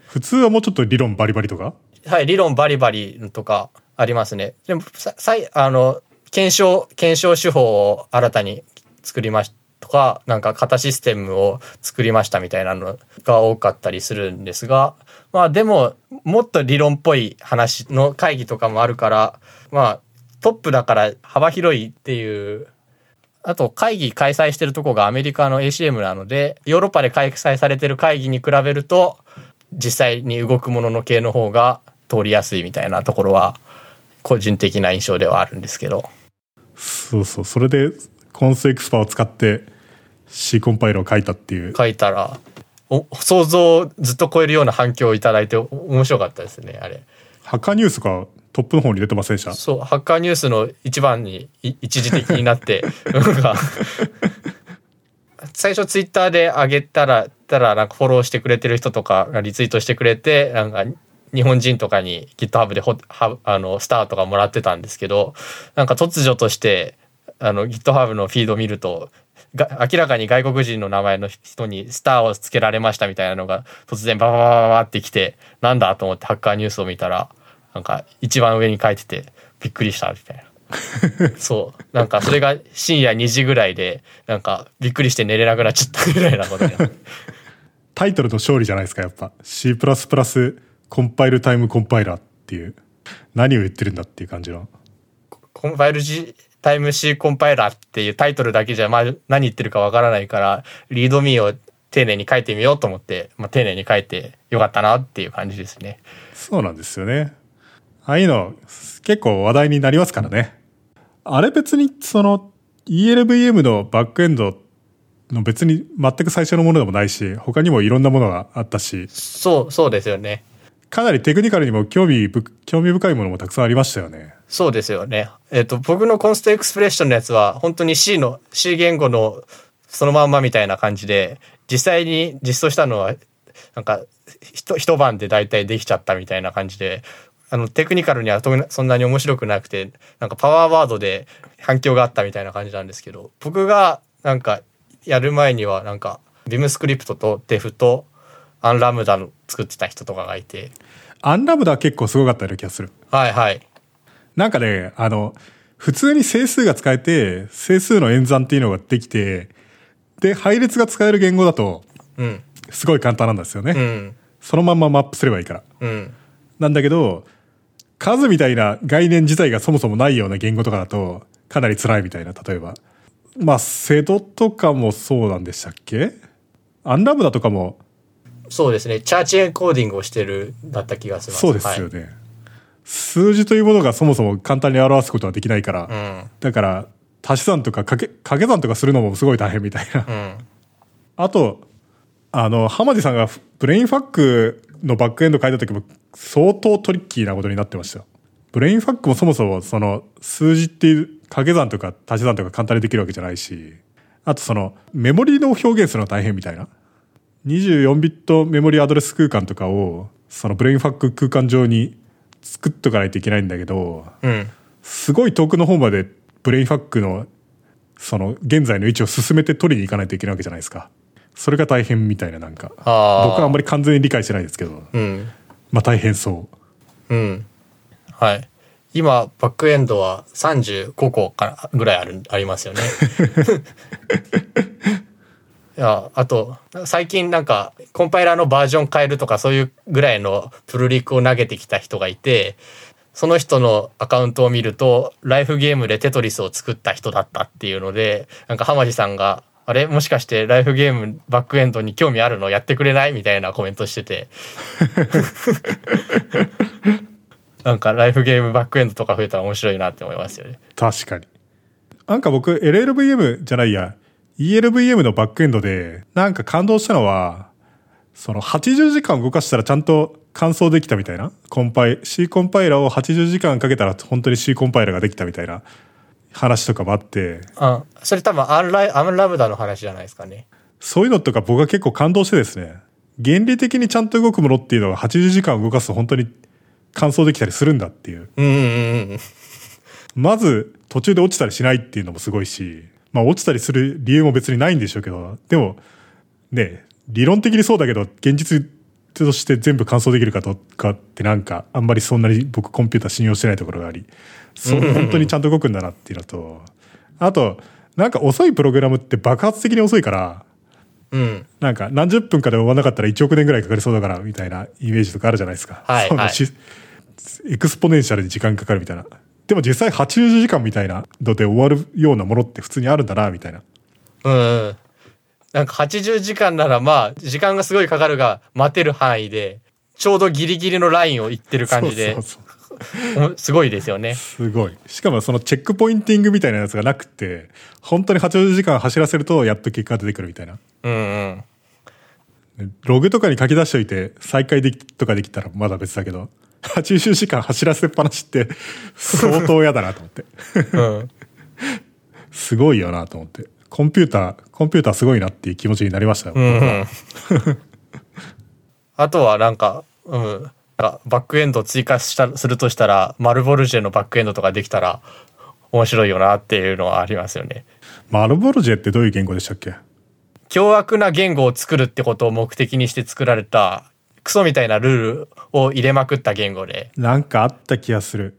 普通はもうちょっと理論バリバリとか？はい、理論バリバリとかありますね。でもささいあの検証検証手法を新たに作りましたとか、なんか型システムを作りましたみたいなのが多かったりするんですが、まあでももっと理論っぽい話の会議とかもあるから、まあトップだから幅広いっていうあと会議開催してるとこがアメリカの ACM なので、ヨーロッパで開催されてる会議に比べると、実際に動くものの系の方が通りやすいみたいなところは、個人的な印象ではあるんですけど。そうそう。それで、コンスエクスパを使って C コンパイルを書いたっていう。書いたら、お想像をずっと超えるような反響をいただいてお面白かったですね、あれ。ハッカーニュースがトップの方に出てませんでした？そう、ハッカーニュースの一番にい一時的になって、*laughs* 最初ツイッターで上げたら、たらなんかフォローしてくれてる人とかがリツイートしてくれて、なんか日本人とかに GitHub でほはあのスターとかもらってたんですけど、なんか突如としてあの GitHub のフィードを見ると、が明らかに外国人の名前の人にスターをつけられましたみたいなのが突然バババババってきて、なんだと思ってハッカーニュースを見たら、なんか一番上に書いててびっくりしたみたいな。そう。なんかそれが深夜2時ぐらいで、なんかびっくりして寝れなくなっちゃったぐらいなことで。タイトルの勝利じゃないですか、やっぱ。C++ コンパイルタイムコンパイラーっていう。何を言ってるんだっていう感じの。コンパイル G タイム C コンパイラーっていうタイトルだけじゃ、まあ何言ってるかわからないから、リードミーを丁寧に書いてみようと思って、まあ丁寧に書いてよかったなっていう感じですね。そうなんですよね。ああいうの結構話題になりますからね。あれ別にその ELVM のバックエンドの別に全く最初のものでもないし、他にもいろんなものがあったし、そう、そうですよね。かなりテクニカルにも興味興味深いものもたくさんありましたよね。そうですよね。えっ、と、僕のコンストエクスプレッションのやつは、本当に C の、C 言語のそのまんまみたいな感じで、実際に実装したのは、なんか、ひと一晩で大体できちゃったみたいな感じで、あの、テクニカルにはそんなに面白くなくて、なんかパワーワードで反響があったみたいな感じなんですけど、僕がなんかやる前には、なんか、ビムスクリプトとデフとアンラムダの作ってた人とかがいて、アンラムダは結構すごかったような気がする。はいはい。なんかね、あの、普通に整数が使えて、整数の演算っていうのができて、で、配列が使える言語だと、うん。すごい簡単なんですよね。うん。そのまんまマップすればいいから。うん。なんだけど、数みたいな概念自体がそもそもないような言語とかだと、かなり辛いみたいな、例えば。まあ、セドとかもそうなんでしたっけ？アンラムダとかもそうですね。チャーチエンコーディングをしてるだった気がします。そうですよね。数字というものがそもそも簡単に表すことはできないから、はい。だから、足し算とか掛け掛け算とかするのもすごい大変みたいな。うん。うん。あと、あの、浜地さんが Brainfuck のバックエンド書いた時も相当トリッキーなことになってました。 Brainfuck もそもそもその数字っていう掛け算とか足し算とか簡単にできるわけじゃないし、あとそのメモリの表現するの大変みたいな。24ビットメモリアドレス空間とかをその Brainfuck 空間上に作っとかないといけないんだけど、うん。すごい遠くの方までブレインファックのその現在の位置を進めて取りに行かないといけないわけじゃないですか。それが大変みたいななんか。僕はあんまり完全に理解してないですけど、うん。まあ大変そう。うん。はい。今、バックエンドは35個かぐらいある、ありますよね。*laughs* いや、あと、最近なんか、コンパイラーのバージョン変えるとか、そういうぐらいのプルリクを投げてきた人がいて、その人のアカウントを見ると、ライフゲームでテトリスを作った人だったっていうので、なんか浜地さんが、あれ？もしかしてライフゲームバックエンドに興味あるの？やってくれない？みたいなコメントしてて。*laughs* なんかライフゲームバックエンドとか増えたら面白いなって思いますよね。確かに。なんか僕、LLVM じゃないや、ELVM のバックエンドで、なんか感動したのは、その80時間動かしたらちゃんと完走できたみたいな。コンパイ、C コンパイラーを80時間かけたら本当に C コンパイラーができたみたいな話とかもあって、あ、それ多分アンライアンラムダの話じゃないですかね。そういうのとか僕は結構感動してですね、原理的にちゃんと動くものっていうのが80時間動かすと本当に完走できたりするんだっていう。うんうんうん。まず途中で落ちたりしないっていうのもすごいし、まあ落ちたりする理由も別にないんでしょうけど、でもね、理論的にそうだけど、現実として全部完走できるかどうかってなんかあんまりそんなに僕コンピューター信用してないところがあり、そう本当にちゃんと動くんだなっていうのと、あと、なんか遅いプログラムって爆発的に遅いから、うん。なんか何十分かで終わらなかったら1億年ぐらいかかりそうだからみたいなイメージとかあるじゃないですか。はいはい exponential に時間かかるみたいな。でも実際80時間みたいなので終わるようなものって普通にあるんだな、みたいな。うんうん。なんか80時間ならまあ、時間がすごいかかるが、待てる範囲で、ちょうどギリギリのラインを行ってる感じでそう、そうそうお *laughs* すごいですよね。すごい。しかもそのチェックポインティングみたいなやつがなくて、本当に80時間走らせるとやっと結果が出てくるみたいな。うんうん。ログとかに書き出しといて再開できとかできたらまだ別だけど、80時間走らせっぱなしって相当嫌だなと思って。うん。すごいよなと思って。コンピューター、コンピューターすごいなっていう気持ちになりましたよ。う。*laughs* あとはなんか、うん。バックエンド追加したするとしたら、マルボルジェのバックエンドとかできたら面白いよなっていうのはありますよね。マルボルジェってどういう言語でしたっけ？凶悪な言語を作るってことを目的にして作られたクソみたいなルールを入れまくった言語でなんかあった気がする。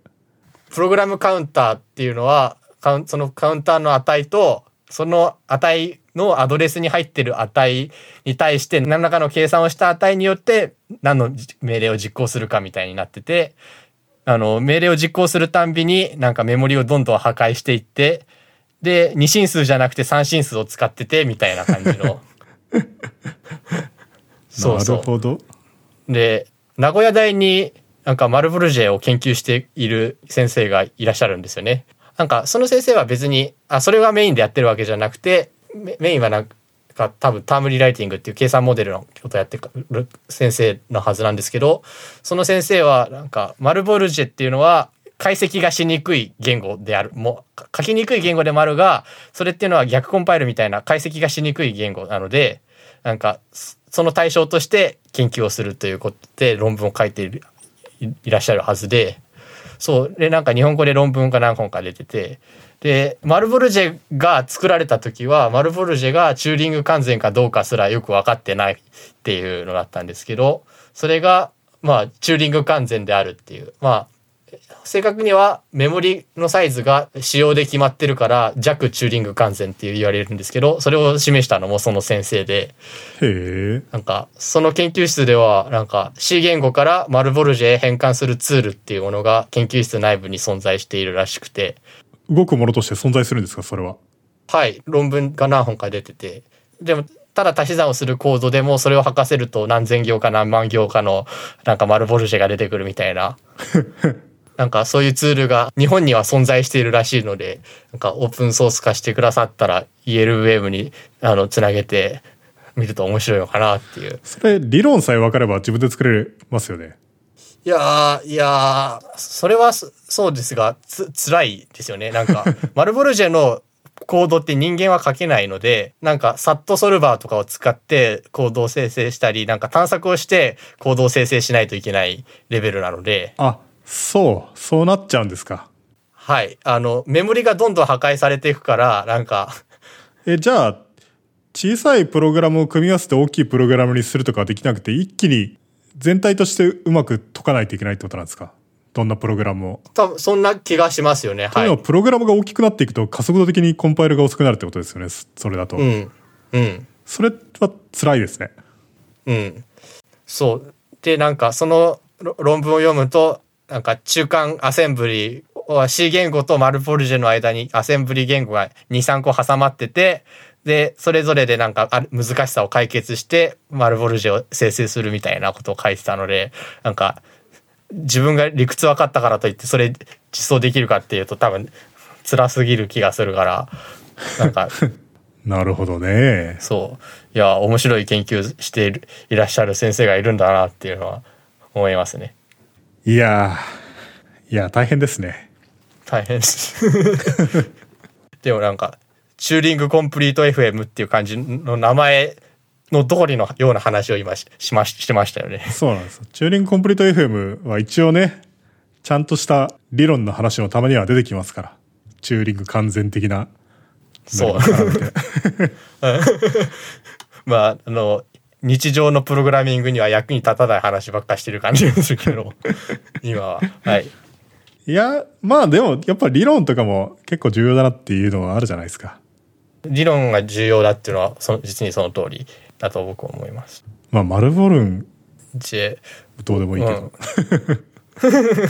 プログラムカウンターっていうのはそのカウンターの値とその値のアドレスに入ってる値に対して何らかの計算をした値によって何の命令を実行するかみたいになっててあの命令を実行するたんびになんかメモリをどんどん破壊していってで2進数じゃなくて3進数を使っててみたいな感じの *laughs* そうそうなるほど。で名古屋大になんかマルブルジェを研究している先生がいらっしゃるんですよね。なんかその先生は別にあそれがメインでやってるわけじゃなくてメインはなんか多分タームリライティングっていう計算モデルのことをやってる先生のはずなんですけどその先生はなんかマルボルジェっていうのは解析がしにくい言語であるもう書きにくい言語でもあるがそれっていうのは逆コンパイルみたいな解析がしにくい言語なのでなんかその対象として研究をするということで論文を書いているいらっしゃるはずでそう。でなんか日本語で論文が何本か出ててでマルボルジェが作られた時はマルボルジェがチューリング完全かどうかすらよく分かってないっていうのだったんですけどそれがまあチューリング完全であるっていうまあ正確にはメモリのサイズが仕様で決まってるから弱チューリング完全って言われるんですけど、それを示したのもその先生で、へえ。なんかその研究室ではなんか C 言語からマルボルジェへ変換するツールっていうものが研究室内部に存在しているらしくて、動くものとして存在するんですか、それは？はい、論文が何本か出てて、でも、ただ足し算をするコードでもそれを吐かせると何千行か何万行かのなんかマルボルジェが出てくるみたいな。*laughs* なんかそういうツールが日本には存在しているらしいので、なんかオープンソース化してくださったら ELWave にあのつなげてみると面白いのかなっていう。それ、理論さえ分かれば自分で作れますよね。いやー、いやー、それはそそうですが、つ、辛いですよね。なんか、*laughs* マルボルジェのコードって人間は書けないので、なんか、サットソルバーとかを使ってコードを生成したり、なんか探索をしてコードを生成しないといけないレベルなので、あ、そう、そうなっちゃうんですか？はい。あの、メモリがどんどん破壊されていくから、なんか、え、じゃあ、小さいプログラムを組み合わせて大きいプログラムにするとかはできなくて、一気に全体としてうまく解かないといけないってことなんですか？どんなプログラムを。多分そんな気がしますよね。はい。プログラムが大きくなっていくと加速度的にコンパイルが遅くなるってことですよね。そそれだと。うん。うん。それは辛いですね。うん。そう。で、なんかそのろ論文を読むと、なんか中間アセンブリは C 言語とマルポルジェの間にアセンブリ言語が2、3個挟まってて、で、それぞれでなんか難しさを解決して、マルボルジェを生成するみたいなことを書いてたので、なんか、自分が理屈分かったからといって、それ実装できるかっていうと多分、辛すぎる気がするから、なんか、*laughs* なるほどね。そう。いや、面白い研究しているいらっしゃる先生がいるんだなっていうのは思いますね。いやー、いや、大変ですね。大変です。*laughs* でもなんか、チューリングコンプリート FM っていう感じの名前の通りのような話を今ししまししてましたよね。そうなんです。チューリングコンプリート FM は一応ね、ちゃんとした理論の話のたまには出てきますから。チューリング完全的な。そう。*laughs* まあ、あの、日常のプログラミングには役に立たない話ばっかしてる感じがするけど、*laughs* 今は。はい。いや、まあでも、やっぱ理論とかも結構重要だなっていうのはあるじゃないですか。理論が重要だっていうのは、その実にその通りだと僕は思います。まあ、マルボルン、で、どうでもいいけど。うん *laughs*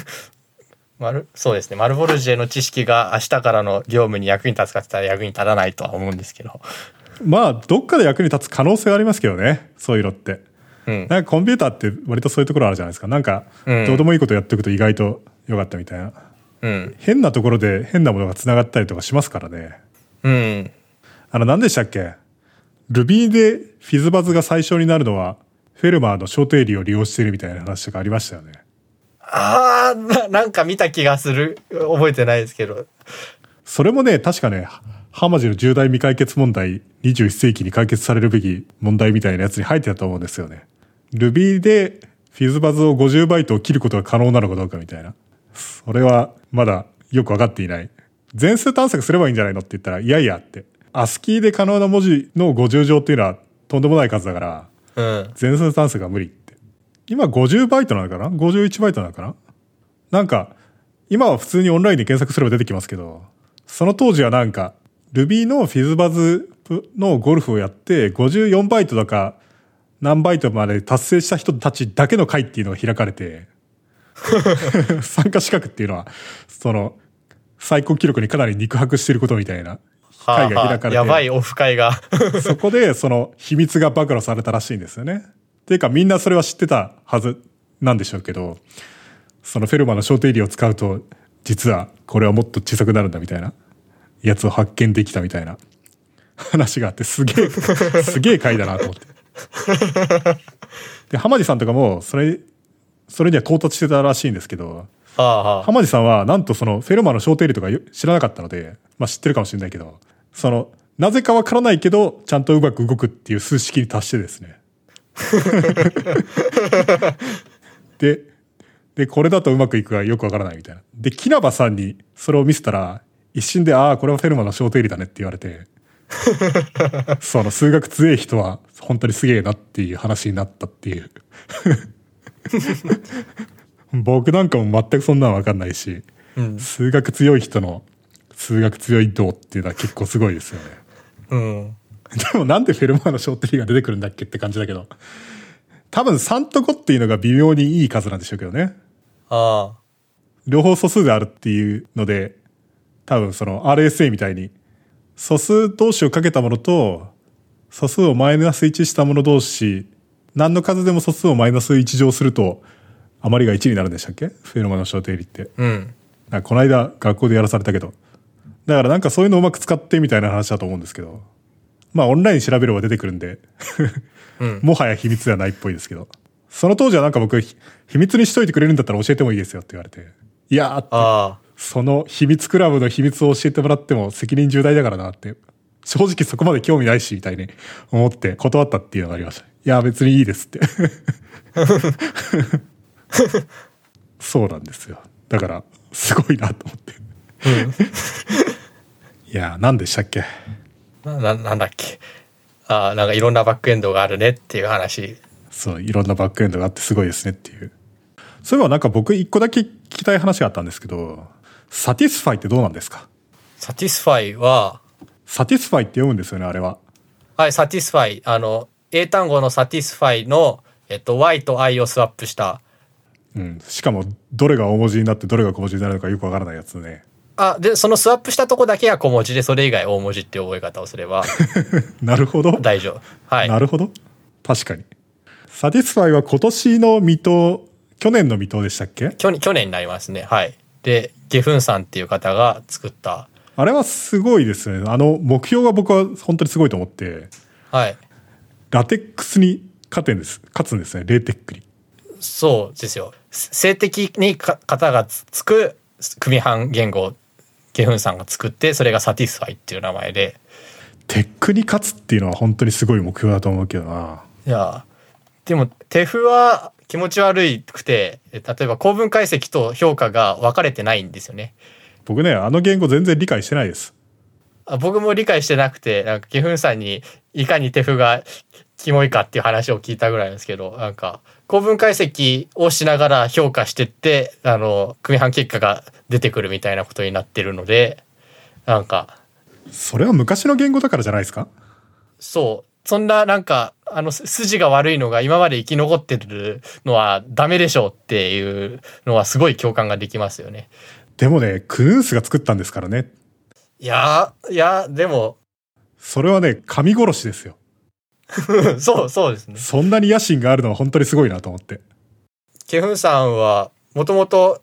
マルそうですね。マルボルジェの知識が明日からの業務に役に立つかって言ったら役に立たないとは思うんですけど。まあ、どっかで役に立つ可能性はありますけどね。そういうのって。うん。なんかコンピューターって割とそういうところあるじゃないですか。なんか、うんどうでもいいことやっておくと意外と良かったみたいな。うん。変なところで変なものが繋がったりとかしますからね。うん。あの、何でしたっけ ?Ruby でフィズバズが最初になるのは、フェルマーの小定理を利用しているみたいな話とかありましたよね。ああ、ななんか見た気がする。覚えてないですけど。それもね、確かね、ハマジの重大未解決問題、21世紀に解決されるべき問題みたいなやつに入ってたと思うんですよね。Ruby でフィズバズを50バイトを切ることが可能なのかどうかみたいな。それはまだよくわかっていない。全数探索すればいいんじゃないのって言ったら、いやいやって。ASCII で可能な文字の50乗っていうのはとんでもない数だから、うん。全数探索が無理って。今50バイトなのかな ?51 バイトなのかな？なんか、今は普通にオンラインで検索すれば出てきますけど、その当時はなんか、Ruby のフィズバズのゴルフをやって、54バイトとか何バイトまで達成した人たちだけの会っていうのが開かれて、*laughs* 参加資格っていうのは、その、最高記録にかなり肉薄してることみたいな会が開かれて、やばいオフ会が。*laughs* そこでその秘密が暴露されたらしいんですよね。っていうかみんなそれは知ってたはずなんでしょうけど、そのフェルマーの小定理を使うと、実はこれはもっと小さくなるんだみたいなやつを発見できたみたいな話があってすげえ、*laughs* すげえ回だなと思って。で、浜地さんとかもそれ、それには到達してたらしいんですけど、はあはあ。浜地さんはなんとそのフェルマーの小定理とかよ知らなかったので、まあ知ってるかもしれないけど、その、なぜかわからないけど、ちゃんとうまく動くっていう数式に達してですね。*laughs* で、で、これだとうまくいくかよくわからないみたいな。で、木ナバさんにそれを見せたら、一瞬で、ああ、これはフェルマーの小定理だねって言われて、*laughs* その数学強い人は本当にすげえなっていう話になったっていう。*laughs* 僕なんかも全くそんなのわかんないし、うん。数学強い人の数学強い度っていうのは結構すごいですよね。うん。でもなんでフェルマーの小定理が出てくるんだっけって感じだけど。多分3と5っていうのが微妙にいい数なんでしょうけどね。ああ。両方素数であるっていうので、多分その RSA みたいに素数同士をかけたものと素数をマイナス1したもの同士、何の数でも素数をマイナス1乗すると余りが1になるんでしたっけ？フェルマーの小定理って。うん。なこの間学校でやらされたけど。だからなんかそういうのをうまく使ってみたいな話だと思うんですけど。まあオンライン調べれば出てくるんで、うん。*laughs* もはや秘密ではないっぽいですけど。その当時はなんか僕、ひ秘密にしといてくれるんだったら教えてもいいですよって言われて。いやーって。その秘密クラブの秘密を教えてもらっても責任重大だからなって。正直そこまで興味ないし、みたいに思って断ったっていうのがありました。いや、別にいいですって。*laughs* そうなんですよ。だから、すごいなと思って。いや、何でしたっけ？な、ななんだっけ？ああ、なんかいろんなバックエンドがあるねっていう話。そう、いろんなバックエンドがあってすごいですねっていう。そういえばなんか僕一個だけ聞きたい話があったんですけど、SATySFi ってどうなんですか？ SATySFi は、 SATySFi って読むんですよね、あれは。はい、 SATySFi。あの、英単語の satisfy の、えっと、Y と I をスワップした。うん。しかも、どれが大文字になってどれが小文字になるのかよくわからないやつね。あ、で、そのスワップしたとこだけが小文字で、それ以外大文字って覚え方をすれば *laughs* なるほど。大丈夫。はい。なるほど。確かに。 SATySFi は今年の未踏、去年の未踏でしたっけ？去年、去年になりますね。はい。で、ゲフンさんっていう方が作った。あれはすごいですね。あの、目標が僕は本当にすごいと思って、はい。 LaTeX に勝てんです。勝つんですね、 LaTeX に。そうですよ。静的にか型がつつく組版言語をゲフンさんが作って、それが SATySFi っていう名前で。 TeX に勝つっていうのは本当にすごい目標だと思うけどな。いや、でも、テフは気持ち悪くて、え例えば構文解析と評価が分かれてないんですよね。僕ね、あの言語全然理解してないです。あ僕も理解してなくて、なんか、ゲフンさんにいかにテフがキモいかっていう話を聞いたぐらいですけど、なんか、構文解析をしながら評価してって、あの、組版結果が出てくるみたいなことになってるので、なんか、それは昔の言語だからじゃないですか？そう。そんななんか、あの、す筋が悪いのが今まで生き残ってるのはダメでしょうっていうのはすごい共感ができますよね。でもね、クヌースが作ったんですからね。いやー、いやー、でも、それはね、神殺しですよ。*laughs* そう、そうですね。そんなに野心があるのは本当にすごいなと思って。ケフンさんは、もともと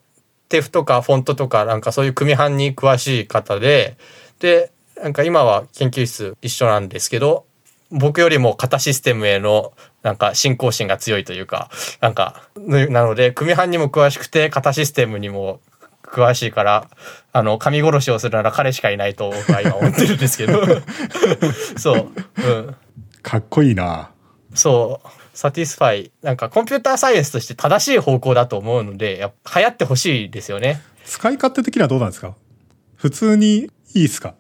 TeX とかフォントとかなんかそういう組版に詳しい方で、で、なんか今は研究室一緒なんですけど、僕よりも型システムへのなんか信仰心が強いというか、なんか、ななので、組版にも詳しくて、型システムにも詳しいから、あの、神殺しをするなら彼しかいないと僕は今思ってるんですけど、*laughs* そう、うん。かっこいいな。そう。 SATySFi。なんかコンピューターサイエンスとして正しい方向だと思うので、やっぱ流行ってほしいですよね。使い勝手的にはどうなんですか？普通にいいっすか？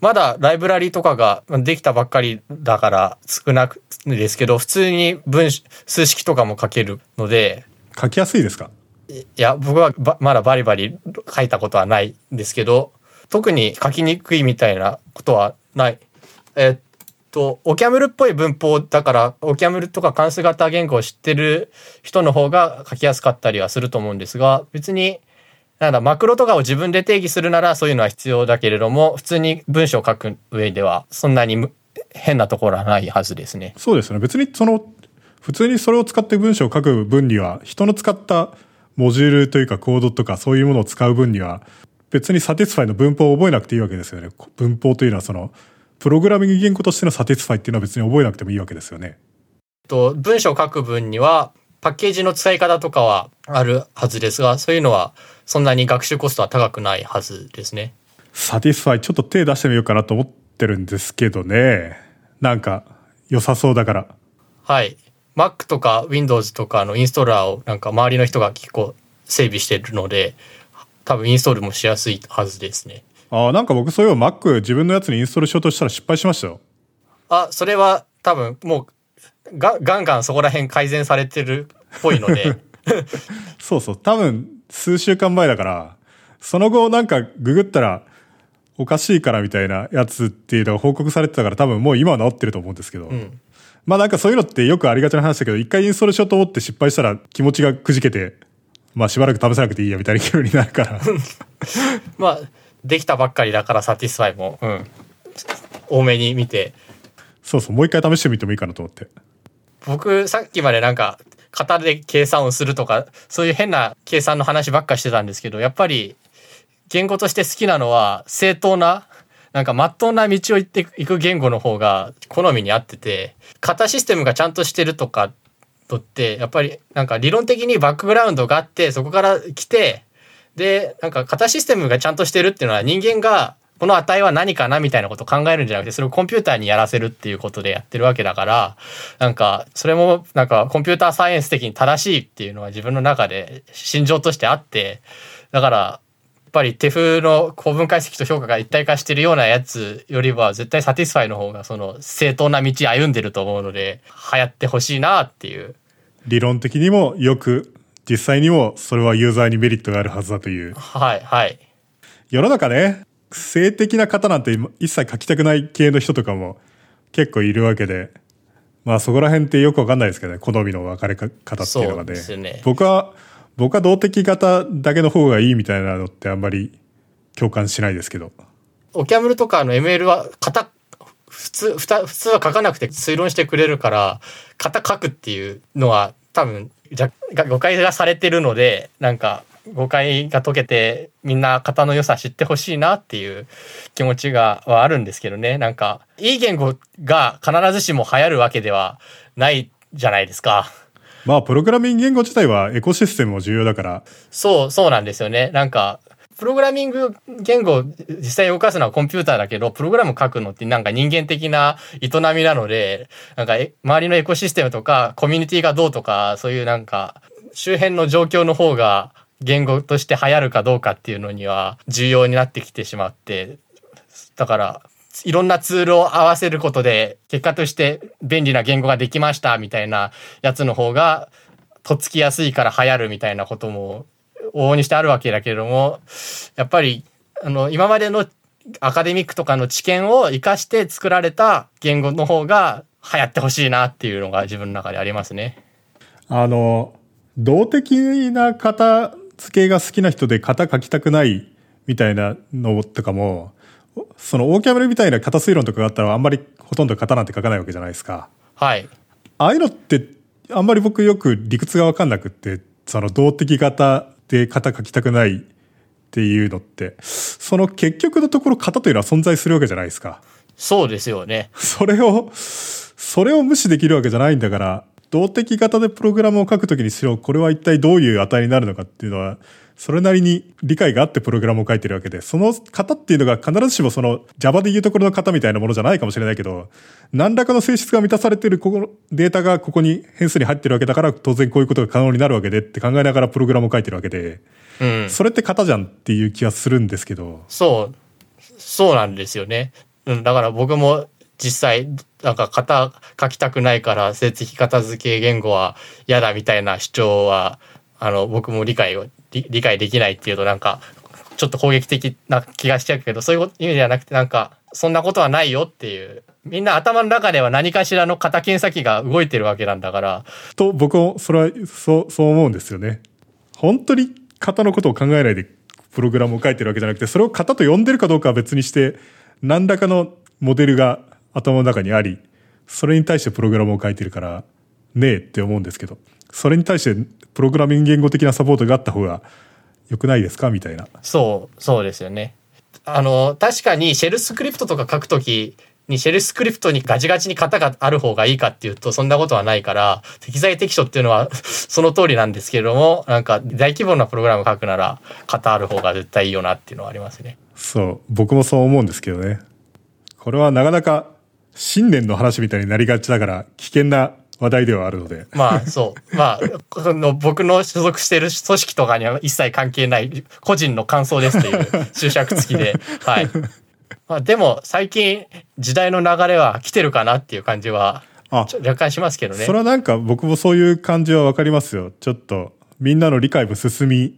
まだライブラリとかができたばっかりだから少なくですけど、普通に文数式とかも書けるので、書きやすいですか？いや、僕はばまだバリバリ書いたことはないんですけど、特に書きにくいみたいなことはない。えっと、オキャムルっぽい文法だから、オキャムルとか関数型言語を知ってる人の方が書きやすかったりはすると思うんですが、別に、なんだ、マクロとかを自分で定義するならそういうのは必要だけれども、普通に文章を書く上では、そんなに変なところはないはずですね。そうですね。別にその、普通にそれを使って文章を書く分には、人の使ったモジュールというかコードとかそういうものを使う分には、別に SATySFi の文法を覚えなくていいわけですよね。文法というのはその、プログラミング言語としての SATySFi っていうのは別に覚えなくてもいいわけですよね。と文章を書く分にはパッケージの使い方とかはあるはずですがそういうのはそんなに学習コストは高くないはずですね。 SATySFi ちょっと手出してみようかなと思ってるんですけどね。なんか、良さそうだから。はい。Mac とか Windows とかのインストーラーをなんか周りの人が結構整備してるので多分インストールもしやすいはずですね。ああ、なんか僕そういえば Mac 自分のやつにインストールしようとしたら失敗しましたよ。あ、それは多分もうがガンガンそこら辺改善されてるっぽいので *laughs* そうそう、多分数週間前だから、その後なんかググったらおかしいからみたいなやつっていうのが報告されてたから多分もう今は治ってると思うんですけど。んまあなんかそういうのってよくありがちな話だけど、一回インストールしようと思って失敗したら気持ちがくじけて、まあしばらく試さなくていいやみたいな気分になるから。*laughs* まあ、できたばっかりだから SATySFi も、うん。大目に見て。そうそう、もう一回試してみてもいいかなと思って。僕、さっきまでなんか、型で計算をするとか、そういう変な計算の話ばっかしてたんですけど、やっぱり、言語として好きなのは、正統な、なんか、まっとうな道を行っていく言語の方が好みに合ってて、型システムがちゃんとしてるとか、とって、やっぱり、なんか理論的にバックグラウンドがあって、そこから来て、で、なんか型システムがちゃんとしてるっていうのは人間がこの値は何かなみたいなことを考えるんじゃなくて、それをコンピューターにやらせるっていうことでやってるわけだから、なんか、それもなんかコンピューターサイエンス的に正しいっていうのは自分の中で信条としてあって、だから、やっぱり手風の構文解析と評価が一体化してるようなやつよりは絶対 SATySFi の方がその正統な道歩んでると思うので流行ってほしいなっていう理論的にもよく、実際にもそれはユーザーにメリットがあるはずだという。はいはい世の中ね、性的な方なんて今一切書きたくない系の人とかも結構いるわけで、まあそこら辺ってよくわかんないですけどね、好みの分かれ方っていうのがね。ね僕は、僕は動的型だけの方がいいみたいなのってあんまり共感しないですけど。オキャムルとかの ML は型普通ふた普通は書かなくて推論してくれるから型書くっていうのは多分誤解がされてるのでなんか誤解が解けてみんな型の良さ知ってほしいなっていう気持ちがはあるんですけどねなんかいい言語が必ずしも流行るわけではないじゃないですか。まあプログラミング言語自体はエコシステムも重要だから、そう、そうなんですよね。なんか、プログラミング言語を実際動かすのはコンピューターだけど、プログラム書くのってなんか人間的な営みなので、なんかえ周りのエコシステムとかコミュニティがどうとか、そういうなんか周辺の状況の方が言語として流行るかどうかっていうのには重要になってきてしまって、だから、いろんなツールを合わせることで、結果として便利な言語ができましたみたいなやつの方が、とっつきやすいから流行るみたいなことも往々にしてあるわけだけれども、やっぱり、あの、今までのアカデミックとかの知見を活かして作られた言語の方が流行ってほしいなっていうのが自分の中でありますね。あの、動的な型付けが好きな人で型書きたくないみたいなのとかも、そのオーキャメルみたいな型推論とかがあったらあんまりほとんど型なんて書かないわけじゃないですか。はい。ああいうのってあんまり僕よく理屈がわかんなくって、その動的型で型書きたくないっていうのって、その結局のところ型というのは存在するわけじゃないですか。そうですよね。それを、それを無視できるわけじゃないんだから、動的型でプログラムを書くときにしろ、これは一体どういう値になるのかっていうのは、それなりに理解があってプログラムを書いてるわけで、その型っていうのが必ずしもその Java でいうところの型みたいなものじゃないかもしれないけど、何らかの性質が満たされてるここのデータがここに変数に入ってるわけだから、当然こういうことが可能になるわけでって考えながらプログラムを書いてるわけで、うん。それって型じゃんっていう気がするんですけど、そう、そうなんですよね。うん、だから僕も実際、なんか型書きたくないから、成績片付け言語は嫌だみたいな主張は、あの、僕も理解を、理理解できないっていうとなんか、ちょっと攻撃的な気がしちゃうけど、そういう意味じゃなくてなんか、そんなことはないよっていう。みんな頭の中では何かしらの型検査機が動いてるわけなんだから、と僕もそれはそうそう思うんですよね本当に型のことを考えないでプログラムを書いてるわけじゃなくてそれを型と呼んでるかどうかは別にして何らかのモデルが頭の中にありそれに対してプログラムを書いてるからねえって思うんですけどそれに対してプログラミング言語的なサポートがあった方が良くないですか？みたいなそう、そうですよね。あの、確かにシェルスクリプトとか書くときにシェルスクリプトにガチガチに型がある方がいいかっていうとそんなことはないから、適材適所っていうのは *laughs* その通りなんですけれども、なんか大規模なプログラム書くなら型ある方が絶対いいよなっていうのはありますね。そう僕もそう思うんですけどねこれはなかなか信念の話みたいになりがちだから危険な話題ではあるのでまあそう。まあ、この僕の所属している組織とかには一切関係ない個人の感想ですっていう注釈付きで。*laughs* はい。まあでも最近時代の流れは来てるかなっていう感じは若干しますけどねそ。れはなんか僕もそういう感じはわかりますよ。ちょっとみんなの理解も進み、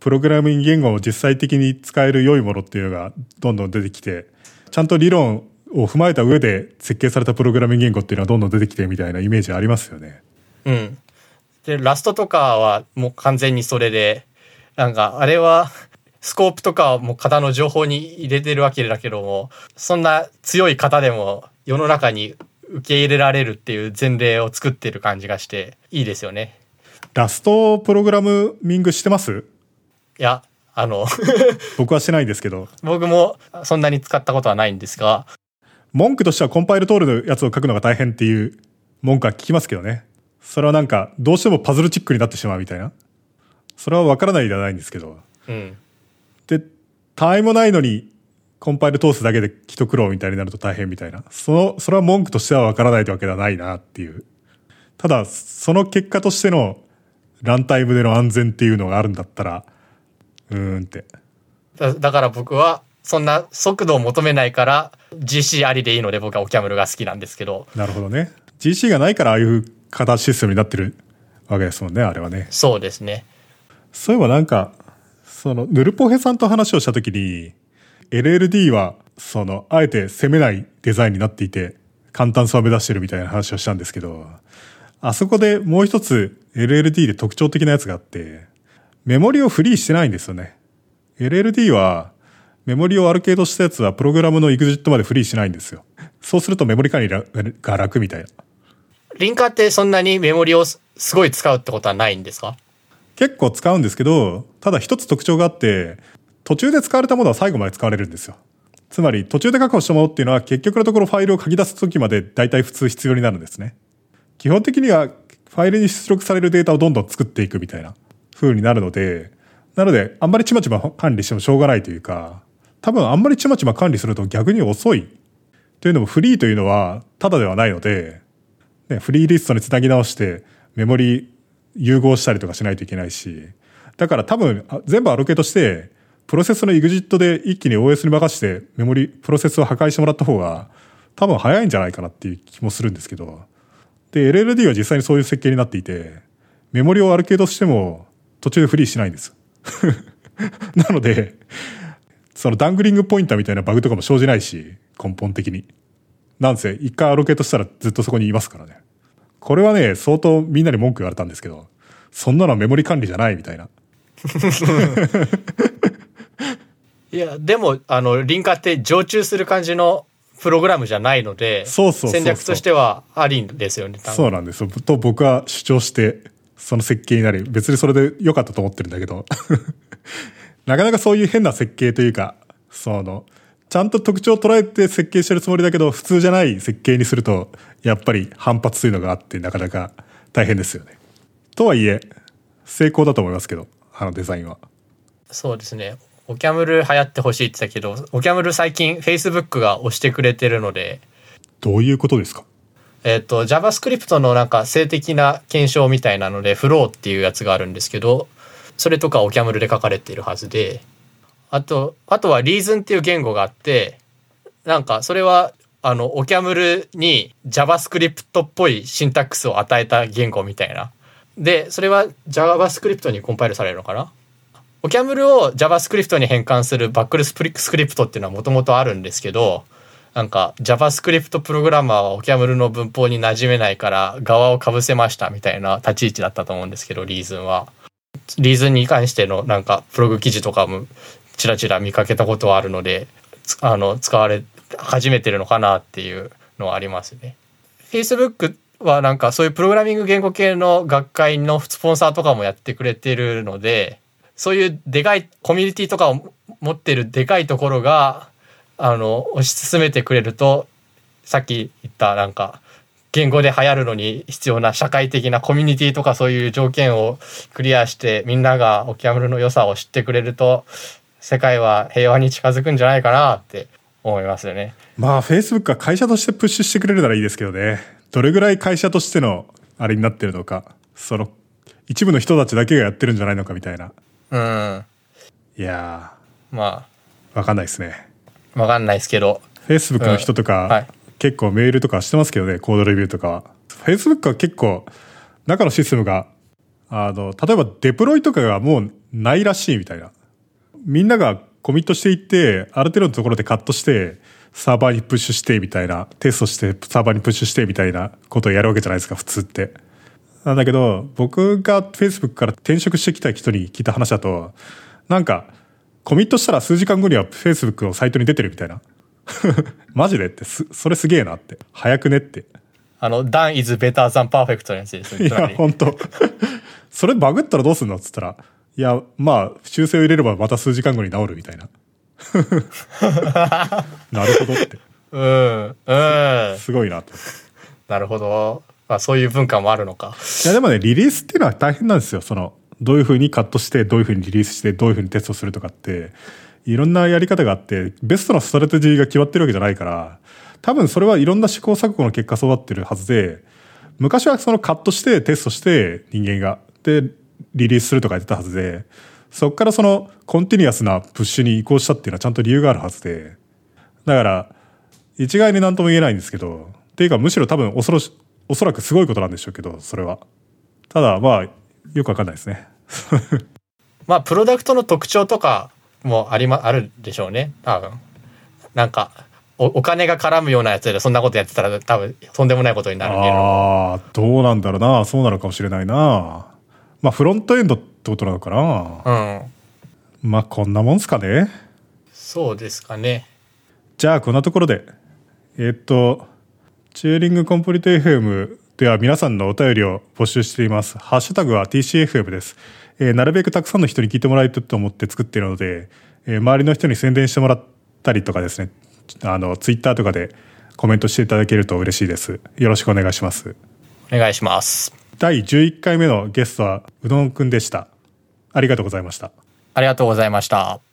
プログラミング言語を実際的に使える良いものっていうのがどんどん出てきて、ちゃんと理論を踏まえた上で設計されたプログラミング言語っていうのはどんどん出てきてみたいなイメージありますよね。うん。で、ラストとかはもう完全にそれで、なんかあれは、スコープとかはもう型の情報に入れてるわけだけども、そんな強い型でも世の中に受け入れられるっていう前例を作ってる感じがして、いいですよね。ラストプログラミングしてます？いや、あの、僕はしてないんですけど、僕もそんなに使ったことはないんですが、文句としてはコンパイル通るのやつを書くのが大変っていう文句は聞きますけどね。それはなんか、どうしてもパズルチックになってしまうみたいな。それはわからないではないんですけど。うん。で、他愛もないのに、コンパイル通すだけで一苦労みたいになると大変みたいな。その、それは文句としてはわからないってわけではないなっていう。ただ、その結果としてのランタイムでの安全っていうのがあるんだったら、うーんって。だだから僕は、そんな速度を求めないから、GC ありでいいので僕はオキャムルが好きなんですけど、なるほどね。GC がないからああいう形システムになってるわけですもんね、あれはね。そうですね。そういえばなんか、その、ヌルポヘさんと話をしたときに、LLD は、その、あえて攻めないデザインになっていて、簡単さを目指してるみたいな話をしたんですけど、あそこでもう一つ LLD で特徴的なやつがあって、メモリをフリーしてないんですよね。LLD は、メモリをアルケードしたやつはプログラムの EXIT までフリーしないんですよ。そうするとメモリ管理が楽みたいな。リンカーってそんなにメモリをすすごい使うってことはないんですか？結構使うんですけど、ただ一つ特徴があって、途中で使われたものは最後まで使われるんですよ。つまり途中で確保したものっていうのは結局のところファイルを書き出す時まで大体普通必要になるんですね。基本的にはファイルに出力されるデータをどんどん作っていくみたいな風になるので、なのであんまりちまちま管理してもしょうがないというか、多分あんまりちまちま管理すると逆に遅い。というのもフリーというのはただではないので、ね、フリーリストにつなぎ直してメモリ融合したりとかしないといけないし、だから多分全部アロケートして、プロセスの EXIT で一気に OS に任せてメモリ、プロセスを破壊してもらった方が多分早いんじゃないかなっていう気もするんですけど、で、LLD は実際にそういう設計になっていて、メモリをアルケードしても途中でフリーしないんです。*laughs* なので、そのダングリングポインターみたいなバグとかも生じないし、根本的に。なんせ、一回アロケートしたらずっとそこにいますからね。これはね、相当みんなに文句言われたんですけど、そんなのはメモリ管理じゃないみたいな。*laughs* いや、でも、あの、リンカーって常駐する感じのプログラムじゃないので、そうそう戦略としてはありんですよね、そうなんですよ。と僕は主張して、その設計になり、別にそれで良かったと思ってるんだけど、なかなかそういう変な設計というか、その、ちゃんと特徴を捉えて設計してるつもりだけど、普通じゃない設計にすると、やっぱり反発というのがあって、なかなか大変ですよね。とはいえ、成功だと思いますけど、あのデザインは。そうですね。オキャムル流行ってほしいって言ったけど、オキャムル最近 Facebook が押してくれてるので、どういうことですか？えっ、と、JavaScript のなんか静的な検証みたいなので、 Flow っていうやつがあるんですけど、それとか OCaml で書かれているはずで、あと、あとは Reason っていう言語があって、なんかそれは、あの、 OCaml に JavaScript っぽいシンタックスを与えた言語みたいな。で、それは JavaScript にコンパイルされるのかな？ OCaml を JavaScript に変換する BuckleScript っていうのはもともとあるんですけど、なんか JavaScript プログラマーは OCaml の文法に馴染めないから側をかぶせましたみたいな立ち位置だったと思うんですけど、リーズンは。リーズンに関してのなんかプログ記事とかもちらちら見かけたことはあるので、あの、使われ始めてるのかなっていうのはありますね。Facebook はなんかそういうプログラミング言語系の学会のスポンサーとかもやってくれてるので、そういうでかいコミュニティとかを持ってるでかいところが、あの、推し進めてくれると、さっき言ったなんか、言語で流行るのに必要な社会的なコミュニティとかそういう条件をクリアしてみんながオキャムルの良さを知ってくれると世界は平和に近づくんじゃないかなって思いますよね。まあ、Facebook が会社としてプッシュしてくれるならいいですけどね。どれぐらい会社としてのあれになってるのか、その、一部の人たちだけがやってるんじゃないのかみたいな。うん。いやまー、わかんないですね。あ、わかんないですけど。Facebook の人とか、うんはい結構メールとかしてますけどね、コードレビューとかは。Facebook は結構、中のシステムがあの、例えばデプロイとかがもうないらしいみたいな。みんながコミットしていって、ある程度のところでカットして、サーバーにプッシュしてみたいな、テストしてサーバーにプッシュしてみたいなことをやるわけじゃないですか、普通って。なんだけど、僕が Facebook から転職してきた人に聞いた話だと、なんか、コミットしたら数時間後には Facebook のサイトに出てるみたいな。*laughs* マジでってす、それすげえなって。早くねって。あの、done is better than perfect のやつです。いや、本当 *laughs* それバグったらどうすんのっつったら、いや、まあ、修正を入れればまた数時間後に治るみたいな。*laughs* なるほどって。うん。うん。すごいなと。なるほど。まあそういう文化もあるのか。いや、でもね、リリースっていうのは大変なんですよ。その、どういうふうにカットして、どういうふうにリリースして、どういうふうにテストするとかって、いろんなやり方があって、ベストなストラテジーが決まってるわけじゃないから、多分それはいろんな試行錯誤の結果育ってるはずで、昔はそのカットしてテストして人間が、で、リリースするとかやってたはずで、そこからその continuous なプッシュに移行したっていうのはちゃんと理由があるはずで、だから、一概に何とも言えないんですけど、っていうかむしろ多分おそろし、おそらくすごいことなんでしょうけど、それは。ただ、まあ、よくわかんないですね。*laughs* まあプロダクトの特徴とかもありま、あるでしょうね。多分。なんか、おお金が絡むようなやつでそんなことやってたら多分とんでもないことになるけど。ああ、どうなんだろうな。そうなのかもしれないな。まあ、フロントエンドってことなのかな。うん。まあ、こんなもんすかね。そうですかね。じゃあ、こんなところで。えーっと、チューリングコンプリート FM では皆さんのお便りを募集しています。ハッシュタグは TCFM です。えーなるべくたくさんの人に聞いてもらいたいと思って作っているので、えー周りの人に宣伝してもらったりとかですね、あの、ツイッターとかでコメントしていただけると嬉しいです。よろしくお願いします。お願いします。第11回目のゲストはうどんくんでした。ありがとうございました。ありがとうございました。